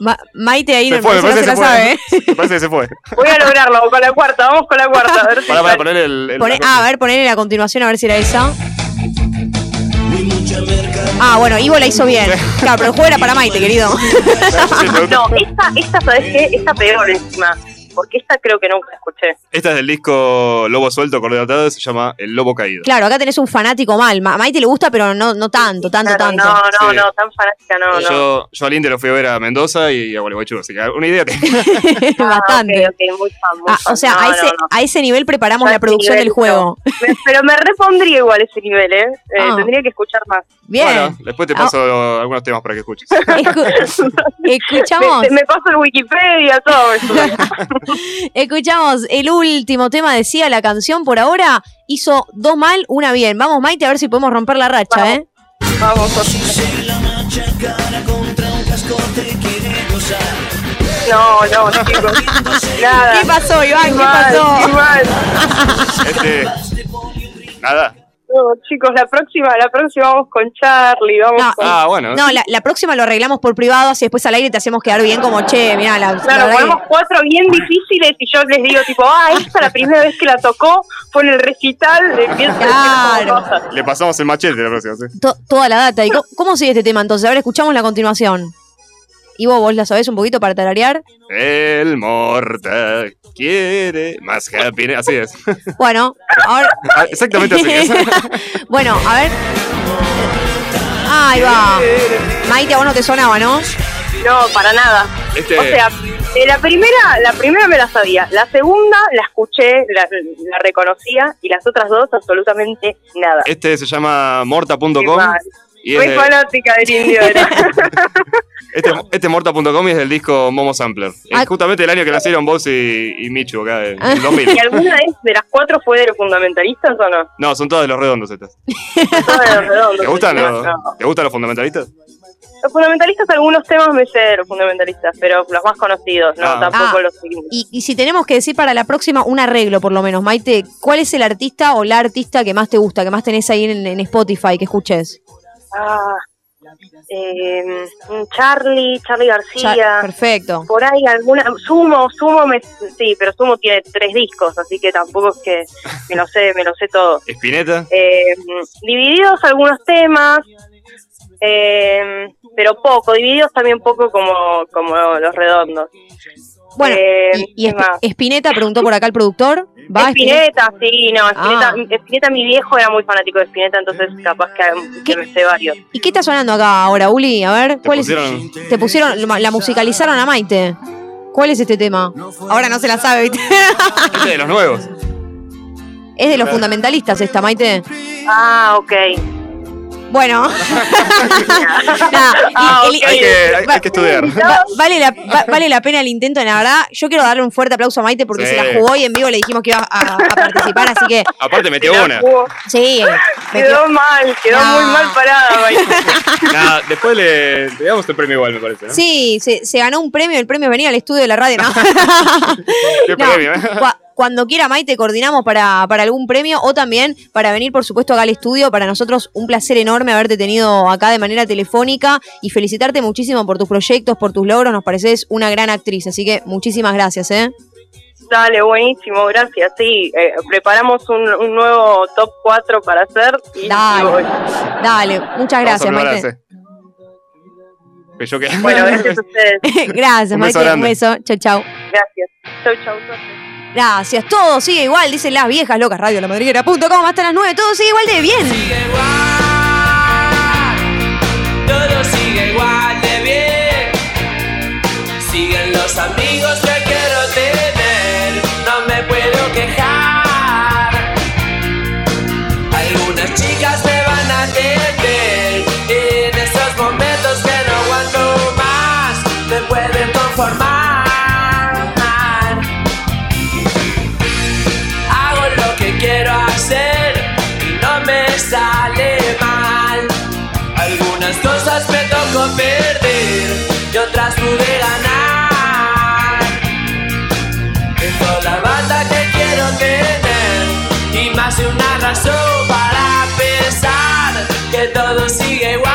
Ma- Maite ahí Se fue, me parece que parece no se la sabe, ¿eh? Me parece que se fue. Voy a lograrlo, con la cuarta, vamos con la cuarta. A ver si Para, para sale. poner el. el- Poné- la ah, a ver, ponerle la continuación a ver si era esa. Ah, bueno, Ivo la hizo bien. Claro, pero el juego era para Maite, querido. No, esta, esta, ¿sabes qué? Esta peor encima. Porque esta creo que nunca la escuché. Esta es del disco Lobo Suelto, coordinatado, se llama El Lobo Caído. Claro, acá tenés un fanático mal. Ma- A Maite le gusta, pero no, no tanto, tanto, Claro, tanto. no, no, Sí. no, tan fanática no, no. Yo, yo al Inter lo fui a ver a Mendoza y a Gualeguaychú, así que una idea tengo. Bastante. Ah, ok, muy fan, muy Ah, o sea, No, a, ese, no. a ese nivel preparamos la producción nivel, del juego. Me- pero me repondría igual ese nivel, ¿eh? Eh, Ah. Tendría que escuchar más. Bien. Bueno, después te paso algunos temas para que escuches. Escu- escuchamos, Me, me paso el Wikipedia, todo. sube. escuchamos el último tema de Sia, la canción por ahora. Hizo dos mal, una bien. Vamos, Maite, a ver si podemos romper la racha, ¿eh? Vamos, No, no, chicos. Nada. ¿Qué pasó, Iván? ¿Qué mal, pasó? qué mal. Este. Nada. No, chicos, la próxima, la próxima vamos con Charlie, vamos No, con... Ah, bueno. No, la, la próxima lo arreglamos por privado, así después al aire te hacemos quedar bien como, che, mirá, la, la Claro, ponemos cuatro bien difíciles y yo les digo tipo, ah, esta la primera vez que la tocó fue en el recital, como Claro. Le pasamos el machete la próxima, sí. to- toda la data. ¿Y co- cómo, sigue este tema entonces? A ver, escuchamos la continuación. Ivo, ¿vos la sabés un poquito para tararear? El morta quiere más happy. Así es. Bueno, ahora... Ah, Exactamente así es. bueno, a ver. Ahí va. Maite, a vos no te sonaba, ¿no? No, para nada. Este- O sea, eh, la primera, la primera me la sabía, la segunda la escuché, la, la reconocía y las otras dos absolutamente nada. Este se llama morta.com. Y Muy de- fanática del indio era. este, este morta.com es del disco Momo Sampler. Ah. Es justamente el año que nacieron vos y, y Michu acá, en Ah. el 2000. ¿Y alguna vez de las cuatro fue de los fundamentalistas o no? No, son todas de los redondos estas. Todas de los redondos. ¿Te gustan, los, no. ¿te gustan los fundamentalistas? Los fundamentalistas, algunos temas me sé de los fundamentalistas, pero los más conocidos, no, Ah. tampoco Ah. los seguimos. Y, y si tenemos que decir para la próxima un arreglo, por lo menos, Maite, ¿cuál es el artista o la artista que más te gusta, que más tenés ahí en, en Spotify, que escuches? Ah, eh, Charlie, Charlie García. Perfecto. Por ahí alguna. Sumo, Sumo, me, sí, pero Sumo tiene tres discos, así que tampoco es que me lo sé, me lo sé todo. Espineta. Eh, divididos algunos temas, eh, pero poco. Divididos también poco como, como los redondos. Bueno, Eh, y. Espineta preguntó por acá el productor. ¿Va Espineta? Espineta, sí, no, Espineta, Ah. Espineta, mi viejo era muy fanático de Espineta, entonces capaz que, que me sé varios. ¿Y qué está sonando acá ahora, Uli? A ver, ¿cuál es? pusieron- Te pusieron, la musicalizaron a Maite. ¿Cuál es este tema? Ahora no se la sabe, ¿viste? Este de los nuevos. es de los fundamentalistas esta, Maite. Ah, ok. Bueno. Ah, el-. Hay que, hay, hay que estudiar. Va- vale, la, va- vale la pena el intento, la verdad. Yo quiero darle un fuerte aplauso a Maite porque Sí. se la jugó y en vivo le dijimos que iba a, a participar, así que Aparte metió una. jugó. sí. Quedó mal, quedó No. muy mal parada. Maite. Nada, después le, le damos el premio igual, me parece. ¿no? Sí, se, se ganó un premio, el premio venir al estudio de la radio, ¿no? Qué No, premio, ¿eh? Cua- cuando quiera Maite coordinamos para, para algún premio o también para venir, por supuesto, acá al estudio. Para nosotros un placer enorme haberte tenido acá de manera telefónica y felicitarte muchísimo por tus proyectos, por tus logros. Nos pareces una gran actriz, así que muchísimas gracias, ¿eh? Dale, buenísimo, gracias. Sí, eh, preparamos un, un nuevo top 4 para hacer. Y, Dale. voy. Dale, muchas gracias, Maite. Que yo que- Bueno, gracias a ustedes. gracias, Un beso Maite. Un beso. Chau, chau. Gracias. Chau, chau. suerte. Gracias. Todo sigue igual, dicen las viejas locas. Radio la madriguera.com hasta las 9. Todo sigue igual de bien. Todo sigue igual más de una razón para pensar que todo sigue igual.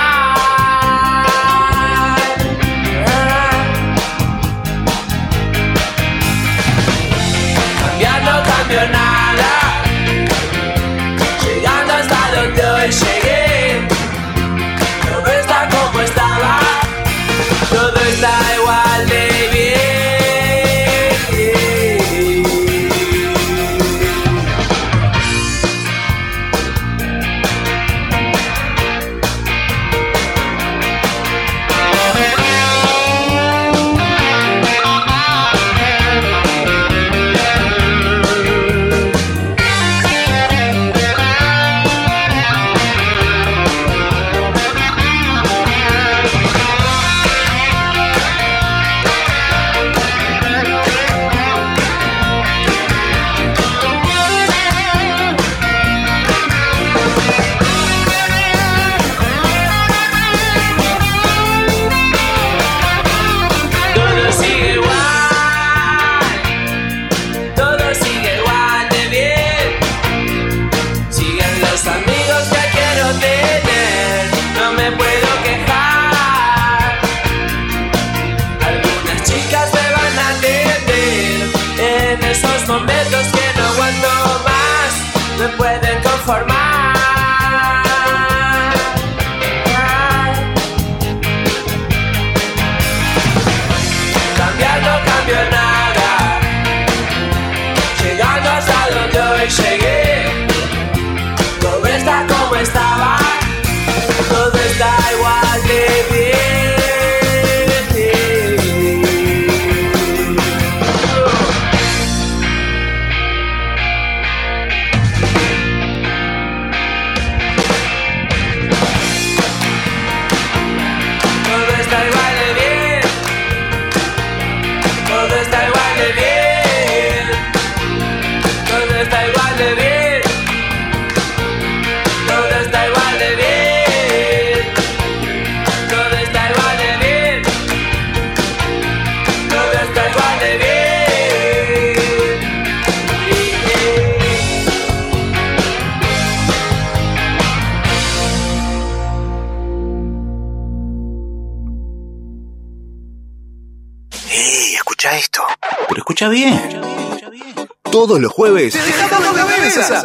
Todos los jueves.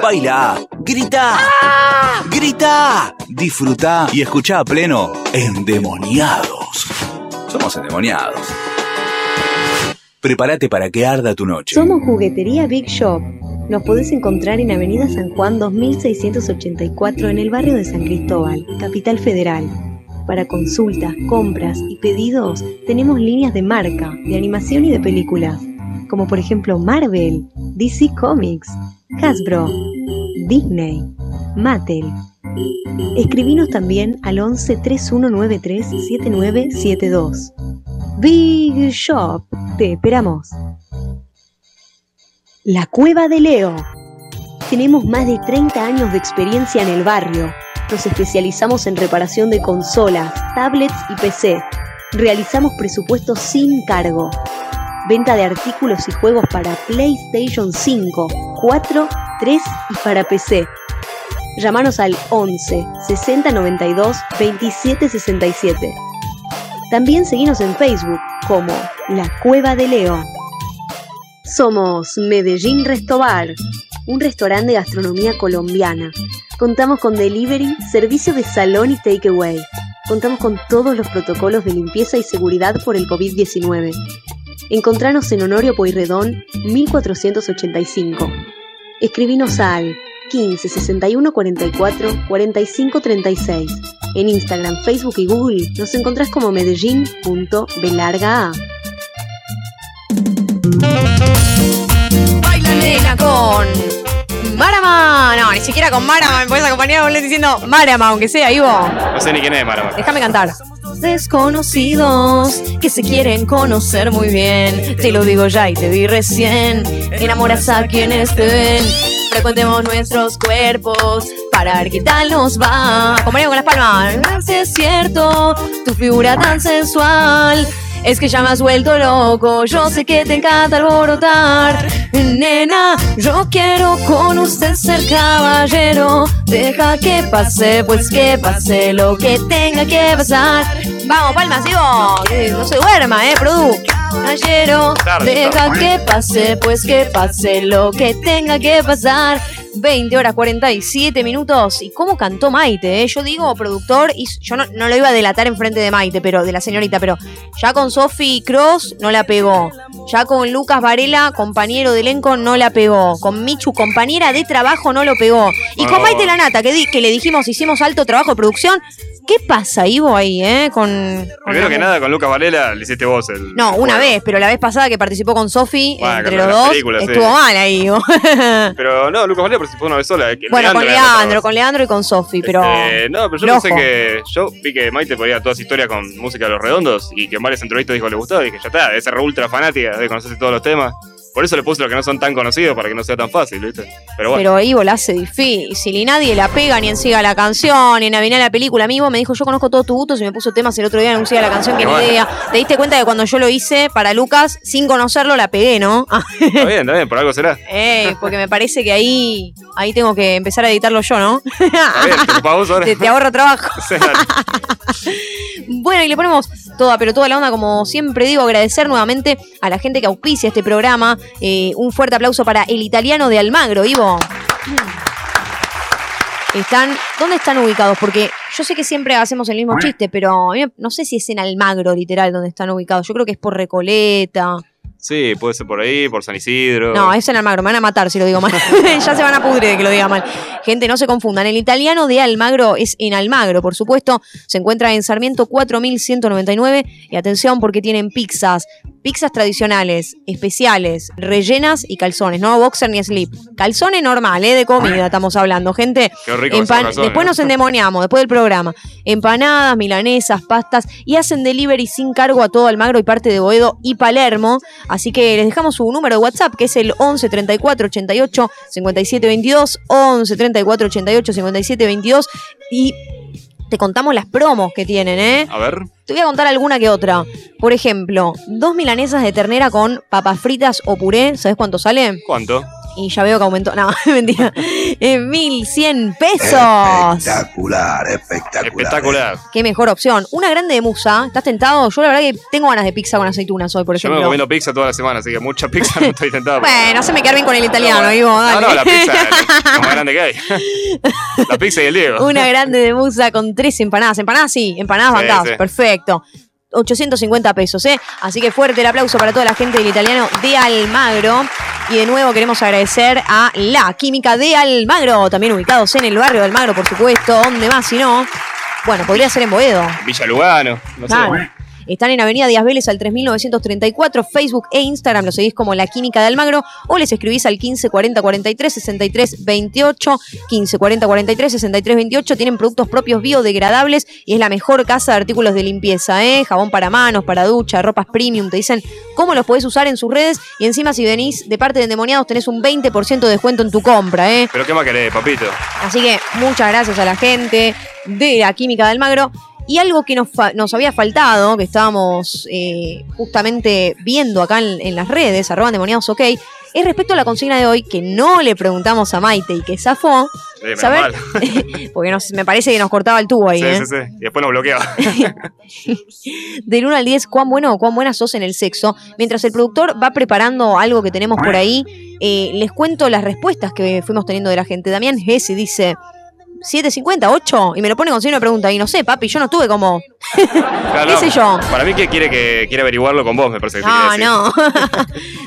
Baila, grita, grita, disfruta y escucha a pleno Endemoniados. Somos endemoniados. Prepárate para que arda tu noche. Somos Juguetería Big Shop. Nos podés encontrar en Avenida San Juan 2684 en el barrio de San Cristóbal, Capital Federal. Para consultas, compras y pedidos tenemos líneas de marca, de animación y de películas, como por ejemplo Marvel, DC Comics, Hasbro, Disney, Mattel, Escribinos también al 11 3193 7972. Big Shop, te esperamos. La Cueva de Leo. Tenemos más de 30 años de experiencia en el barrio. Nos especializamos en reparación de consolas, tablets y PC. Realizamos presupuestos sin cargo. Venta de artículos y juegos para PlayStation 5, 4, 3 y para PC. Llámanos al 11 60 92 27 67. También seguimos en Facebook como La Cueva de Leo. Somos Medellín Restobar, un restaurante de gastronomía colombiana. Contamos con delivery, servicio de salón y takeaway. Contamos con todos los protocolos de limpieza y seguridad por el COVID-19. Encontranos en Honorio Pueyrredón 1485. Escribinos al 15 61 44 45 36. En Instagram, Facebook y Google nos encontrás como medellín.belarga. Baila nena con Marama. No, ni siquiera con Marama me puedes acompañar a diciendo Marama, aunque sea, Ivo. No sé ni quién es Marama. Déjame cantar. Desconocidos que se quieren conocer muy bien. Te lo digo ya y te vi recién. Enamoras a quienes te ven. Frecuentemos nuestros cuerpos para ver qué tal nos va. Acompañamos con las palmas. Es cierto, tu figura tan sensual. Es que ya me has vuelto loco, yo sé que te encanta alborotar. Nena, yo quiero con usted ser caballero. Deja que pase, pues que pase lo que tenga que pasar. Vamos, palmas, que no se duerma, eh, Produ. Caballero, deja que pase, pues que pase lo que tenga que pasar. 20 horas 47 minutos. ¿Y cómo cantó Maite? eh? Yo digo, productor, y yo no, no lo iba a delatar enfrente de Maite, pero de la señorita, pero ya con Sophie Cross no la pegó. Ya con Lucas Varela, compañero de elenco, no la pegó. Con Michu, compañera de trabajo, no lo pegó. Y con No. Maite Lanata, que, di- que le dijimos, hicimos alto trabajo de producción. ¿Qué pasa, Ivo, ahí, eh? Con. Primero que nada, con Lucas Varela le hiciste vos el. No, una vez, pero la vez pasada que participó con Sofi, Bueno, entre los dos, sí. estuvo mal ahí. Ivo. Pero no, Lucas Varela participó una vez sola. eh, que bueno, con Leandro con Leandro y con Sofi, pero. Eh, no, pero yo pensé que. Yo vi que Maite ponía todas historias con música de los redondos y que en varias entrevistas dijo le gustaba. Y dije, ya está, debe ser ultra fanática, debe conocerse todos los temas. Por eso le puse los que no son tan conocidos para que no sea tan fácil, ¿viste? Pero bueno. Pero Ivo la hace difícil y nadie la pega ni en Siga la canción, ni en Avenida la película. Mí Ivo me dijo, yo conozco todos tus gustos y me puso temas el otro día en un Siga la canción que ni bueno. idea. Te diste cuenta que cuando yo lo hice para Lucas, sin conocerlo, la pegué, ¿no? Está bien, está bien, por algo será. eh, porque me parece que ahí, ahí tengo que empezar a editarlo yo, ¿no? Está bien, te vos ahora. Te, te ahorro trabajo. Sí. Bueno, y le ponemos toda, pero toda la onda, como siempre digo, agradecer nuevamente a la gente que auspicia este programa. Eh, un fuerte aplauso para el italiano de Almagro, Ivo. Están, ¿Dónde están ubicados? Porque yo sé que siempre hacemos el mismo chiste, pero no sé si es en Almagro, literal, donde están ubicados. Yo creo que es por Recoleta. Sí, puede ser por ahí, por San Isidro. No, es en Almagro, me van a matar si lo digo mal. ya se van a pudrir de que lo diga mal. Gente, no se confundan. El italiano de Almagro es en Almagro, por supuesto. Se encuentra en Sarmiento 4199. Y atención, porque tienen pizzas. Pizzas tradicionales, especiales, rellenas y calzones, no boxer ni slip. Calzones normal, ¿eh? De comida estamos hablando, gente. Qué rico Empan- calzones, Después ¿no? nos endemoniamos, después del programa. Empanadas, milanesas, pastas y hacen delivery sin cargo a todo Almagro y parte de Boedo y Palermo. Así que les dejamos su número de WhatsApp que es el 11 34 88 57 22. 11 34 88 57 22. Y te contamos las promos que tienen, ¿eh? A ver. Te voy a contar alguna que otra. Por ejemplo, dos milanesas de ternera con papas fritas o puré. ¿Sabes cuánto sale? ¿Cuánto? Y ya veo que aumentó. No, mentira. Eh, 1100 pesos. Espectacular, espectacular. Espectacular. Qué mejor opción. Una grande de musa. ¿Estás tentado? Yo la verdad que tengo ganas de pizza con aceitunas hoy, por Yo me ejemplo. comiendo pizza toda la semana, así que mucha pizza no estoy tentado. Bueno, haceme quedar bien con el italiano, Ivo. No, no, la pizza lo más grande que hay. La pizza y el Diego. Una grande de musa con tres empanadas. Empanadas sí, empanadas Sí, bancadas. sí. Perfecto. 850 pesos, ¿eh? Así que fuerte el aplauso para toda la gente del italiano de Almagro. Y de nuevo queremos agradecer a La Química de Almagro, también ubicados en el barrio de Almagro, por supuesto. ¿Dónde más si no? Bueno, podría ser en Boedo. Villa Lugano, no sé. Están en Avenida Díaz Vélez al 3934, Facebook e Instagram, lo seguís como La Química de Almagro o les escribís al 15 40 43 63 28, 15 40 43 63 28. Tienen productos propios biodegradables y es la mejor casa de artículos de limpieza, ¿eh? Jabón para manos, para ducha, ropas premium. Te dicen cómo los podés usar en sus redes y encima si venís de parte de Endemoniados tenés un 20% de descuento en tu compra, ¿eh? Pero ¿qué más querés, papito? Así que muchas gracias a la gente de la Química de Almagro. Y algo que nos, nos había faltado, que estábamos eh, justamente viendo acá en, en las redes, arroba endemoniados ok, es respecto a la consigna de hoy, que no le preguntamos a Maite y que zafó, menos saber, porque nos- me parece que nos cortaba el tubo ahí, Sí, ¿eh? sí, sí. Y después nos bloqueaba. Del 1 al 10, cuán bueno o cuán buena sos en el sexo. Mientras el productor va preparando algo que tenemos por ahí, eh, les cuento las respuestas que fuimos teniendo de la gente. Damián Gessi dice 7.50, 8, y me lo pone con signo de pregunta. Y no sé, papi, yo no estuve como. Claro, ¿Qué sé yo? Para mí que quiere que quiere averiguarlo con vos, me parece que Ah, quiere no.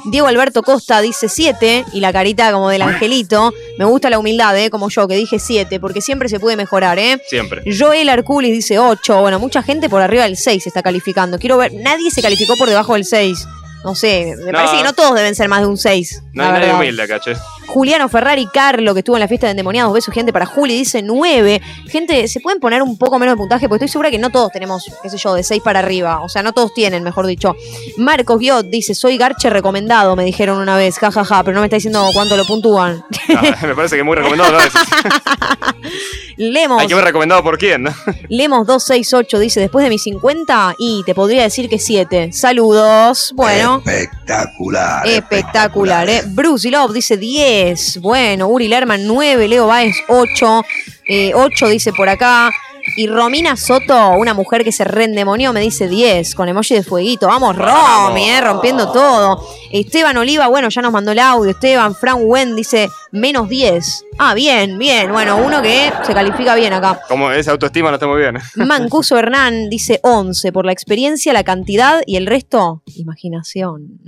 Diego Alberto Costa dice 7 y la carita como del angelito. Me gusta la humildad, ¿eh? Como yo, que dije 7, porque siempre se puede mejorar, ¿eh? Siempre. Joel Arculis dice 8. Bueno, mucha gente por arriba del 6 está calificando. Quiero ver, nadie se calificó por debajo del 6. No sé, me No. parece que no todos deben ser más de un 6. No la hay nadie humilde acá, che. Juliano Ferrari Carlo, que estuvo en la fiesta de endemoniados, besos gente para Juli, dice 9. Gente, ¿se pueden poner un poco menos de puntaje? Porque estoy segura que no todos tenemos, qué sé yo, de 6 para arriba. O sea, no todos tienen, mejor dicho. Marcos Guiot dice, soy Garche recomendado, me dijeron una vez, jajaja, ja, ja, pero no me está diciendo cuánto lo puntúan. Me parece que muy recomendado, ¿no? Es- Lemos, Hay que ver recomendado por quién, ¿no? Lemos 268 dice, después de mis 50, y te podría decir que 7. Saludos. Bueno. Espectacular. Espectacular, ¿eh? Bruce Love dice 10. Bueno, Uri Lerman 9. Leo Baez 8. Eh, 8 dice por acá. Y Romina Soto, una mujer que se reendemonió, me dice 10, con emoji de fueguito. Vamos, Romy, eh, rompiendo todo. Esteban Oliva, bueno, ya nos mandó el audio. Esteban, Fran Wen dice menos 10. Ah, bien, bien. Bueno, uno que se califica bien acá. Como esa autoestima no está muy bien. Mancuso Hernán dice 11 por la experiencia, la cantidad y el resto, imaginación.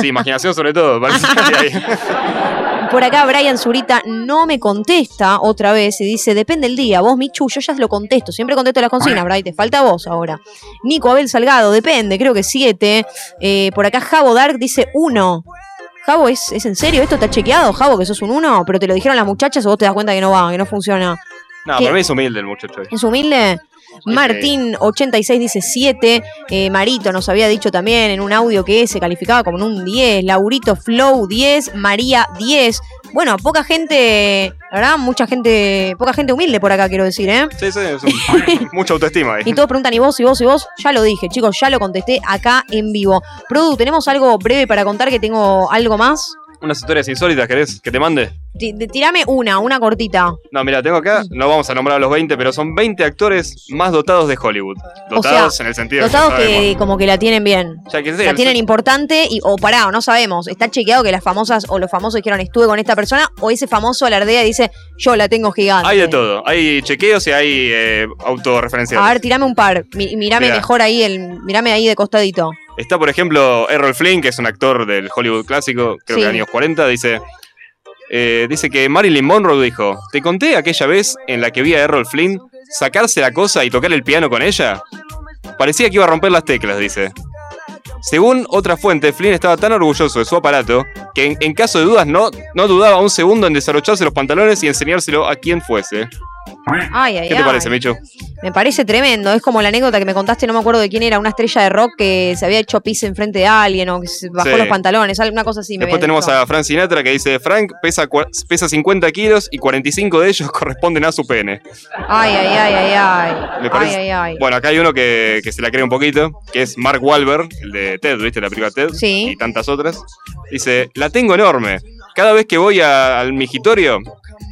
Sí, imaginación sobre todo. Por acá Brian Zurita no me contesta otra vez y dice, depende el día, vos Michu, yo ya lo contesto, siempre contesto las consignas, Brian, te falta vos ahora. Nico Abel Salgado, depende, creo que 7. por acá Javo Dark dice 1. Javo, ¿es, ¿es en serio? ¿Esto está chequeado, Javo, que sos un 1? ¿Pero te lo dijeron las muchachas o vos te das cuenta que no va, que no funciona? No, ¿Qué? para mí es humilde el muchacho. ¿Es humilde? Martín86 dice 7. Eh, Marito nos había dicho también en un audio que se calificaba como en un 10. Laurito Flow 10. María 10. Bueno, poca gente, la verdad, mucha gente, poca gente humilde por acá, quiero decir, ¿eh? Sí, sí, es un- mucha autoestima ahí. Y todos preguntan, ¿y vos, y vos, y vos? Ya lo dije, chicos, ya lo contesté acá en vivo. Produ, ¿tenemos algo breve para contar que tengo algo más? Unas historias insólitas, ¿querés que te mande? Ti- de- Tirame una, una cortita. No, mira, tengo acá, no vamos a nombrar a los 20, pero son 20 actores más dotados de Hollywood. Dotados en el sentido Dotados que, que sabemos. como que la tienen bien. Ya que sí, la el- tienen importante y o pará, no sabemos. Está chequeado que las famosas o los famosos dijeron estuve con esta persona o ese famoso alardea y dice yo la tengo gigante. Hay de todo. Hay chequeos y hay eh, autorreferenciales. A ver, tirame un par. Mi- Mirame Mirá. mejor ahí, el, mirame ahí de costadito. Está, por ejemplo, Errol Flynn, que es un actor del Hollywood clásico, creo Sí. que de años 40, dice. eh, dice que Marilyn Monroe dijo: ¿Te conté aquella vez en la que vi a Errol Flynn sacarse la cosa y tocar el piano con ella? Parecía que iba a romper las teclas, dice. Según otra fuente, Flynn estaba tan orgulloso de su aparato que en, en caso de dudas no, no dudaba un segundo en desabrocharse los pantalones y enseñárselo a quien fuese. Ay, ay, ¿Qué te ay. parece, Micho? Me parece tremendo. Es como la anécdota que me contaste, no me acuerdo de quién era, una estrella de rock que se había hecho pis enfrente de alguien o que se bajó Sí. los pantalones, alguna cosa así. Después tenemos dicho. a Frank Sinatra que dice, Frank pesa, pesa 50 kilos y 45 de ellos corresponden a su pene. Ay, ay, ay, ay, ay. Me parece- Ay, ay, ay. Bueno, acá hay uno que, que se la cree un poquito, que es Mark Wahlberg, el de Ted, ¿viste? La película Ted. Sí. Y tantas otras. Dice, la tengo enorme. Cada vez que voy a- al migitorio,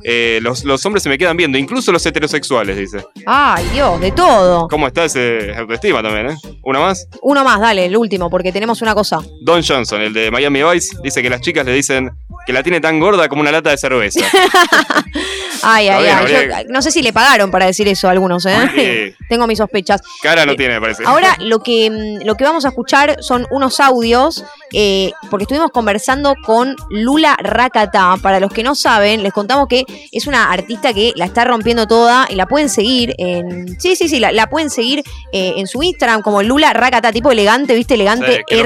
eh, los, los hombres se me quedan viendo, incluso los heterosexuales, dice. Ay, Dios, de todo. ¿Cómo está ese autoestima también, eh? Una más. Uno más, dale, el último, porque tenemos una cosa. Don Johnson, el de Miami Vice, dice que las chicas le dicen, que la tiene tan gorda como una lata de cerveza. Ay, ay, ay. yo- no sé si le pagaron para decir eso a algunos, ¿eh? Sí. Tengo mis sospechas. Cara no tiene, me parece. Ahora lo que, mm, lo que vamos a escuchar son unos audios, eh, porque estuvimos conversando con Lula Rakata. Para los que no saben, les contamos que es una artista que la está rompiendo toda y la pueden seguir en. Sí, sí, sí, la, la pueden seguir eh, en su Instagram como Lula Rakata, tipo elegante, ¿viste? Elegante Sí, creo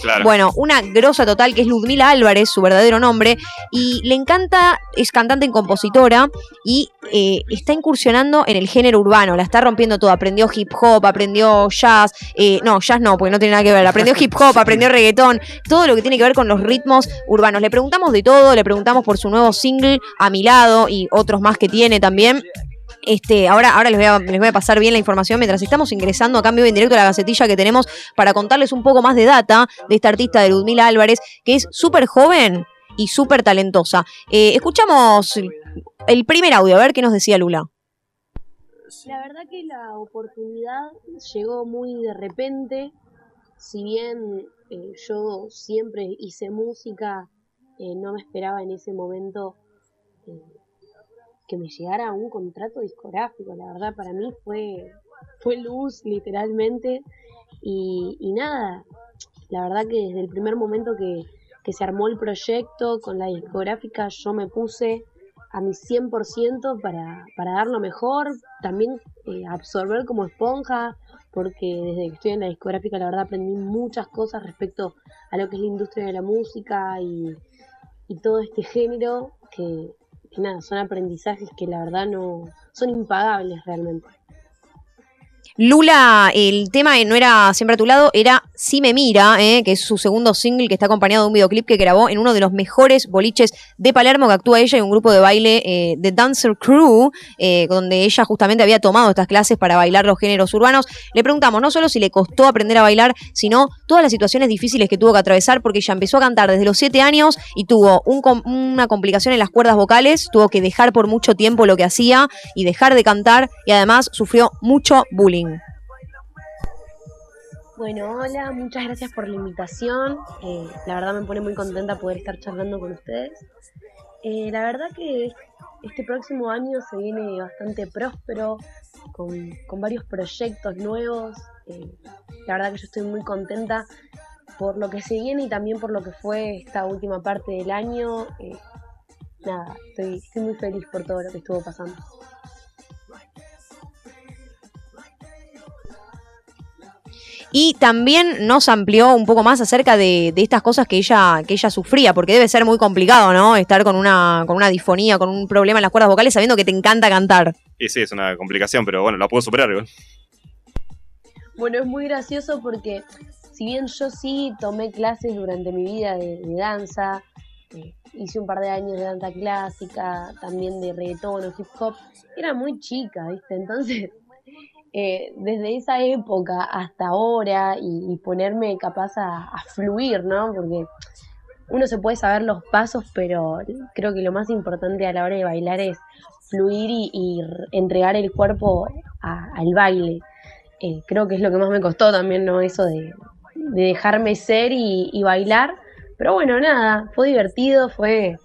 Claro. Bueno, una grosa total que es Ludmila Álvarez, su verdadero nombre, y le encanta, es cantante y compositora, y eh, está incursionando en el género urbano, la está rompiendo todo, aprendió hip hop, aprendió jazz, eh, no, jazz no, porque no tiene nada que ver, aprendió hip hop, aprendió reggaetón, todo lo que tiene que ver con los ritmos urbanos. Le preguntamos de todo, le preguntamos por su nuevo single, A mi lado, y otros más que tiene también. Este, ahora, ahora les voy, a, les voy a pasar bien la información mientras estamos ingresando a cambio en directo a la gacetilla que tenemos para contarles un poco más de data de esta artista de Ludmila Álvarez, que es súper joven y súper talentosa. Eh, escuchamos el primer audio, a ver qué nos decía Lula. La verdad que la oportunidad llegó muy de repente. Si bien eh, yo siempre hice música, eh, no me esperaba en ese momento que me llegara un contrato discográfico. La verdad para mí fue, fue luz literalmente. Y, nada, la verdad que desde el primer momento que, que se armó el proyecto con la discográfica yo me puse a mi 100% para, para dar lo mejor, también eh, absorber como esponja, porque desde que estoy en la discográfica la verdad aprendí muchas cosas respecto a lo que es la industria de la música y, y todo este género que nada, son aprendizajes que la verdad no son impagables realmente. Lula, el tema no era Siempre a tu lado, era Si me mira, eh, que es su segundo single que está acompañado de un videoclip que grabó en uno de los mejores boliches de Palermo que actúa ella y un grupo de baile eh, de Dancer Crew, eh, donde ella justamente había tomado estas clases para bailar los géneros urbanos. Le preguntamos no solo si le costó aprender a bailar, sino todas las situaciones difíciles que tuvo que atravesar, porque ella empezó a cantar desde los 7 años y tuvo una complicación en las cuerdas vocales, tuvo que dejar por mucho tiempo lo que hacía y dejar de cantar y además sufrió mucho bullying. Bueno, hola, muchas gracias por la invitación. Eh, la verdad me pone muy contenta poder estar charlando con ustedes. Eh, la verdad que este próximo año se viene bastante próspero, con, varios proyectos nuevos. Eh, la verdad que yo estoy muy contenta por lo que se viene y también por lo que fue esta última parte del año. Eh, nada, estoy muy feliz por todo lo que estuvo pasando. Y también nos amplió un poco más acerca de, de estas cosas que ella, que ella sufría, porque debe ser muy complicado, ¿no? Estar con una, con una disfonía, con un problema en las cuerdas vocales, sabiendo que te encanta cantar. Y sí, es una complicación, pero bueno, la puedo superar. igual. Bueno, es muy gracioso porque si bien yo sí tomé clases durante mi vida de, de danza, eh, hice un par de años de danza clásica, también de reggaetón o hip hop, era muy chica, ¿viste? Entonces, eh, desde esa época hasta ahora y, ponerme capaz a, fluir, ¿no? Porque uno se puede saber los pasos, pero creo que lo más importante a la hora de bailar es fluir y, entregar el cuerpo a- al baile. Eh, creo que es lo que más me costó también, ¿no? Eso de, de dejarme ser y, bailar. Pero bueno, nada, fue divertido, fue,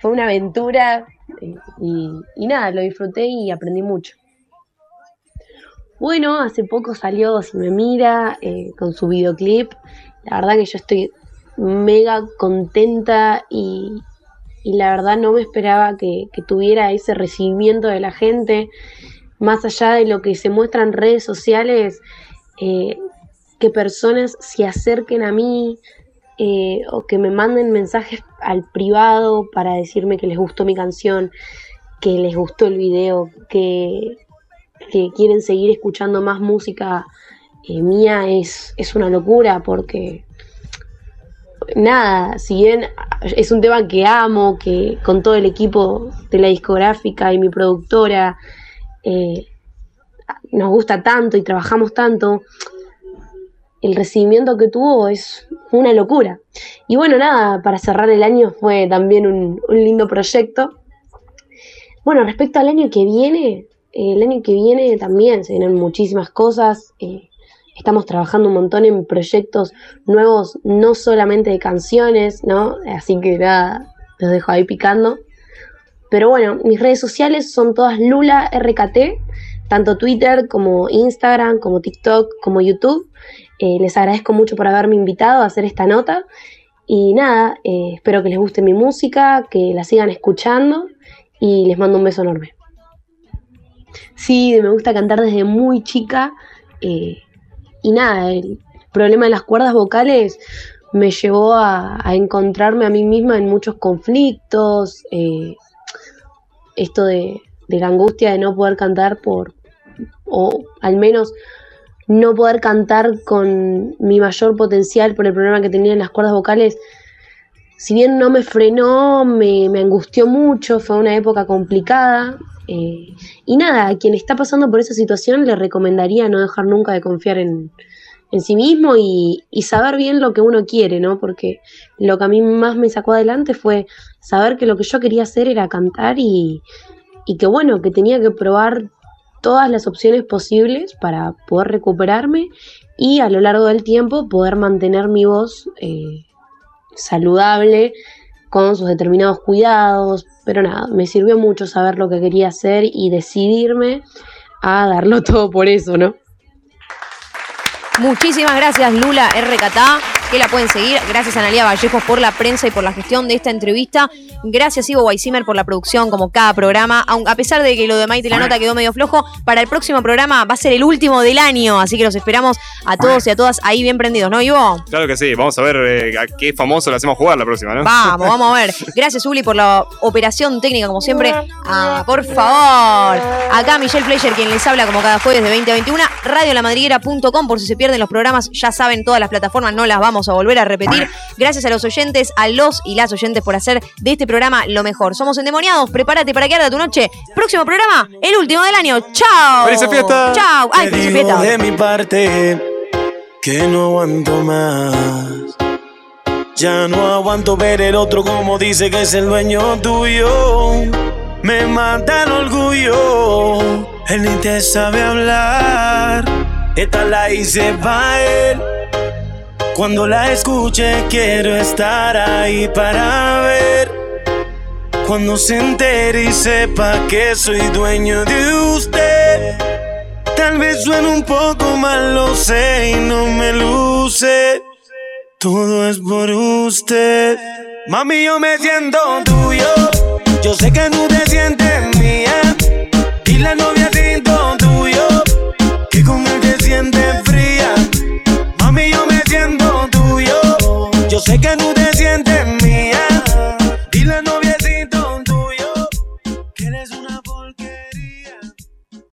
fue una aventura eh, y nada, lo disfruté y aprendí mucho. Bueno, hace poco salió Si me mira eh, con su videoclip. La verdad que yo estoy mega contenta y, y la verdad no me esperaba que, tuviera ese recibimiento de la gente. Más allá de lo que se muestra en redes sociales, eh, que personas se acerquen a mí eh, o que me manden mensajes al privado para decirme que les gustó mi canción, que les gustó el video, que, que quieren seguir escuchando más música eh, mía es, es una locura porque nada, si bien es un tema que amo, que con todo el equipo de la discográfica y mi productora eh, nos gusta tanto y trabajamos tanto, el recibimiento que tuvo es una locura. Y bueno, nada, para cerrar el año fue también un, lindo proyecto. Bueno, respecto al año que viene, el año que viene también se vienen muchísimas cosas. eh, estamos trabajando un montón en proyectos nuevos, no solamente de canciones, ¿no? Así que nada, los dejo ahí picando. Pero bueno, mis redes sociales son todas Lula RKT, tanto Twitter como Instagram, como TikTok, como YouTube. Eh, les agradezco mucho por haberme invitado a hacer esta nota. Y nada, eh, espero que les guste mi música, que la sigan escuchando y les mando un beso enorme. Sí, me gusta cantar desde muy chica. eh, y nada, el problema de las cuerdas vocales me llevó a, a encontrarme a mí misma en muchos conflictos. eh, esto de, de la angustia de no poder cantar por, o al menos no poder cantar con mi mayor potencial por el problema que tenía en las cuerdas vocales, si bien no me frenó, me, me angustió mucho, fue una época complicada. Eh, y nada, a quien está pasando por esa situación le recomendaría no dejar nunca de confiar en, en sí mismo y, saber bien lo que uno quiere, ¿no? Porque lo que a mí más me sacó adelante fue saber que lo que yo quería hacer era cantar y, y que bueno, que tenía que probar todas las opciones posibles para poder recuperarme y a lo largo del tiempo poder mantener mi voz eh, saludable con sus determinados cuidados. Pero nada, me sirvió mucho saber lo que quería hacer y decidirme a darlo todo por eso, ¿no? Muchísimas gracias, Lula RKT, que la pueden seguir. Gracias, Analia Vallejos, por la prensa y por la gestión de esta entrevista. Gracias, Ivo Weissimer, por la producción, como cada programa. A pesar de que lo de Maite y la nota quedó medio flojo, para el próximo programa va a ser el último del año. Así que los esperamos a todos y a todas ahí bien prendidos, ¿no, Ivo? Claro que sí, vamos a ver eh, a qué famoso le hacemos jugar la próxima, ¿no? Vamos, vamos a ver. Gracias, Uli, por la operación técnica, como siempre. Ah, por favor. Acá Michelle Fleischer, quien les habla como cada jueves de 20 a 21. Radiolamadriguera.com, por si se pierden los programas, ya saben, todas las plataformas no las vamos a volver a repetir. Gracias a los oyentes, a los y las oyentes por hacer de este programa lo mejor. Somos endemoniados, prepárate para que arda tu noche. Próximo programa, el último del año. ¡Chao! ¡Felices fiestas! ¡Chao! ¡Ay, digo fiestas! de mi parte que no aguanto más. Ya no aguanto ver el otro como dice que es el dueño tuyo. Me mata el orgullo. Él ni te sabe hablar. Esta la hice pa' él. Cuando la escuche quiero estar ahí para ver. Cuando se entere y sepa que soy dueño de usted. Tal vez suene un poco mal, lo sé y no me luce. Todo es por usted. Mami, yo me siento tuyo. Yo sé que tú te sientes mía. Y la novia siento tuyo. Que con él te sientes fría. Sé que tú te sientes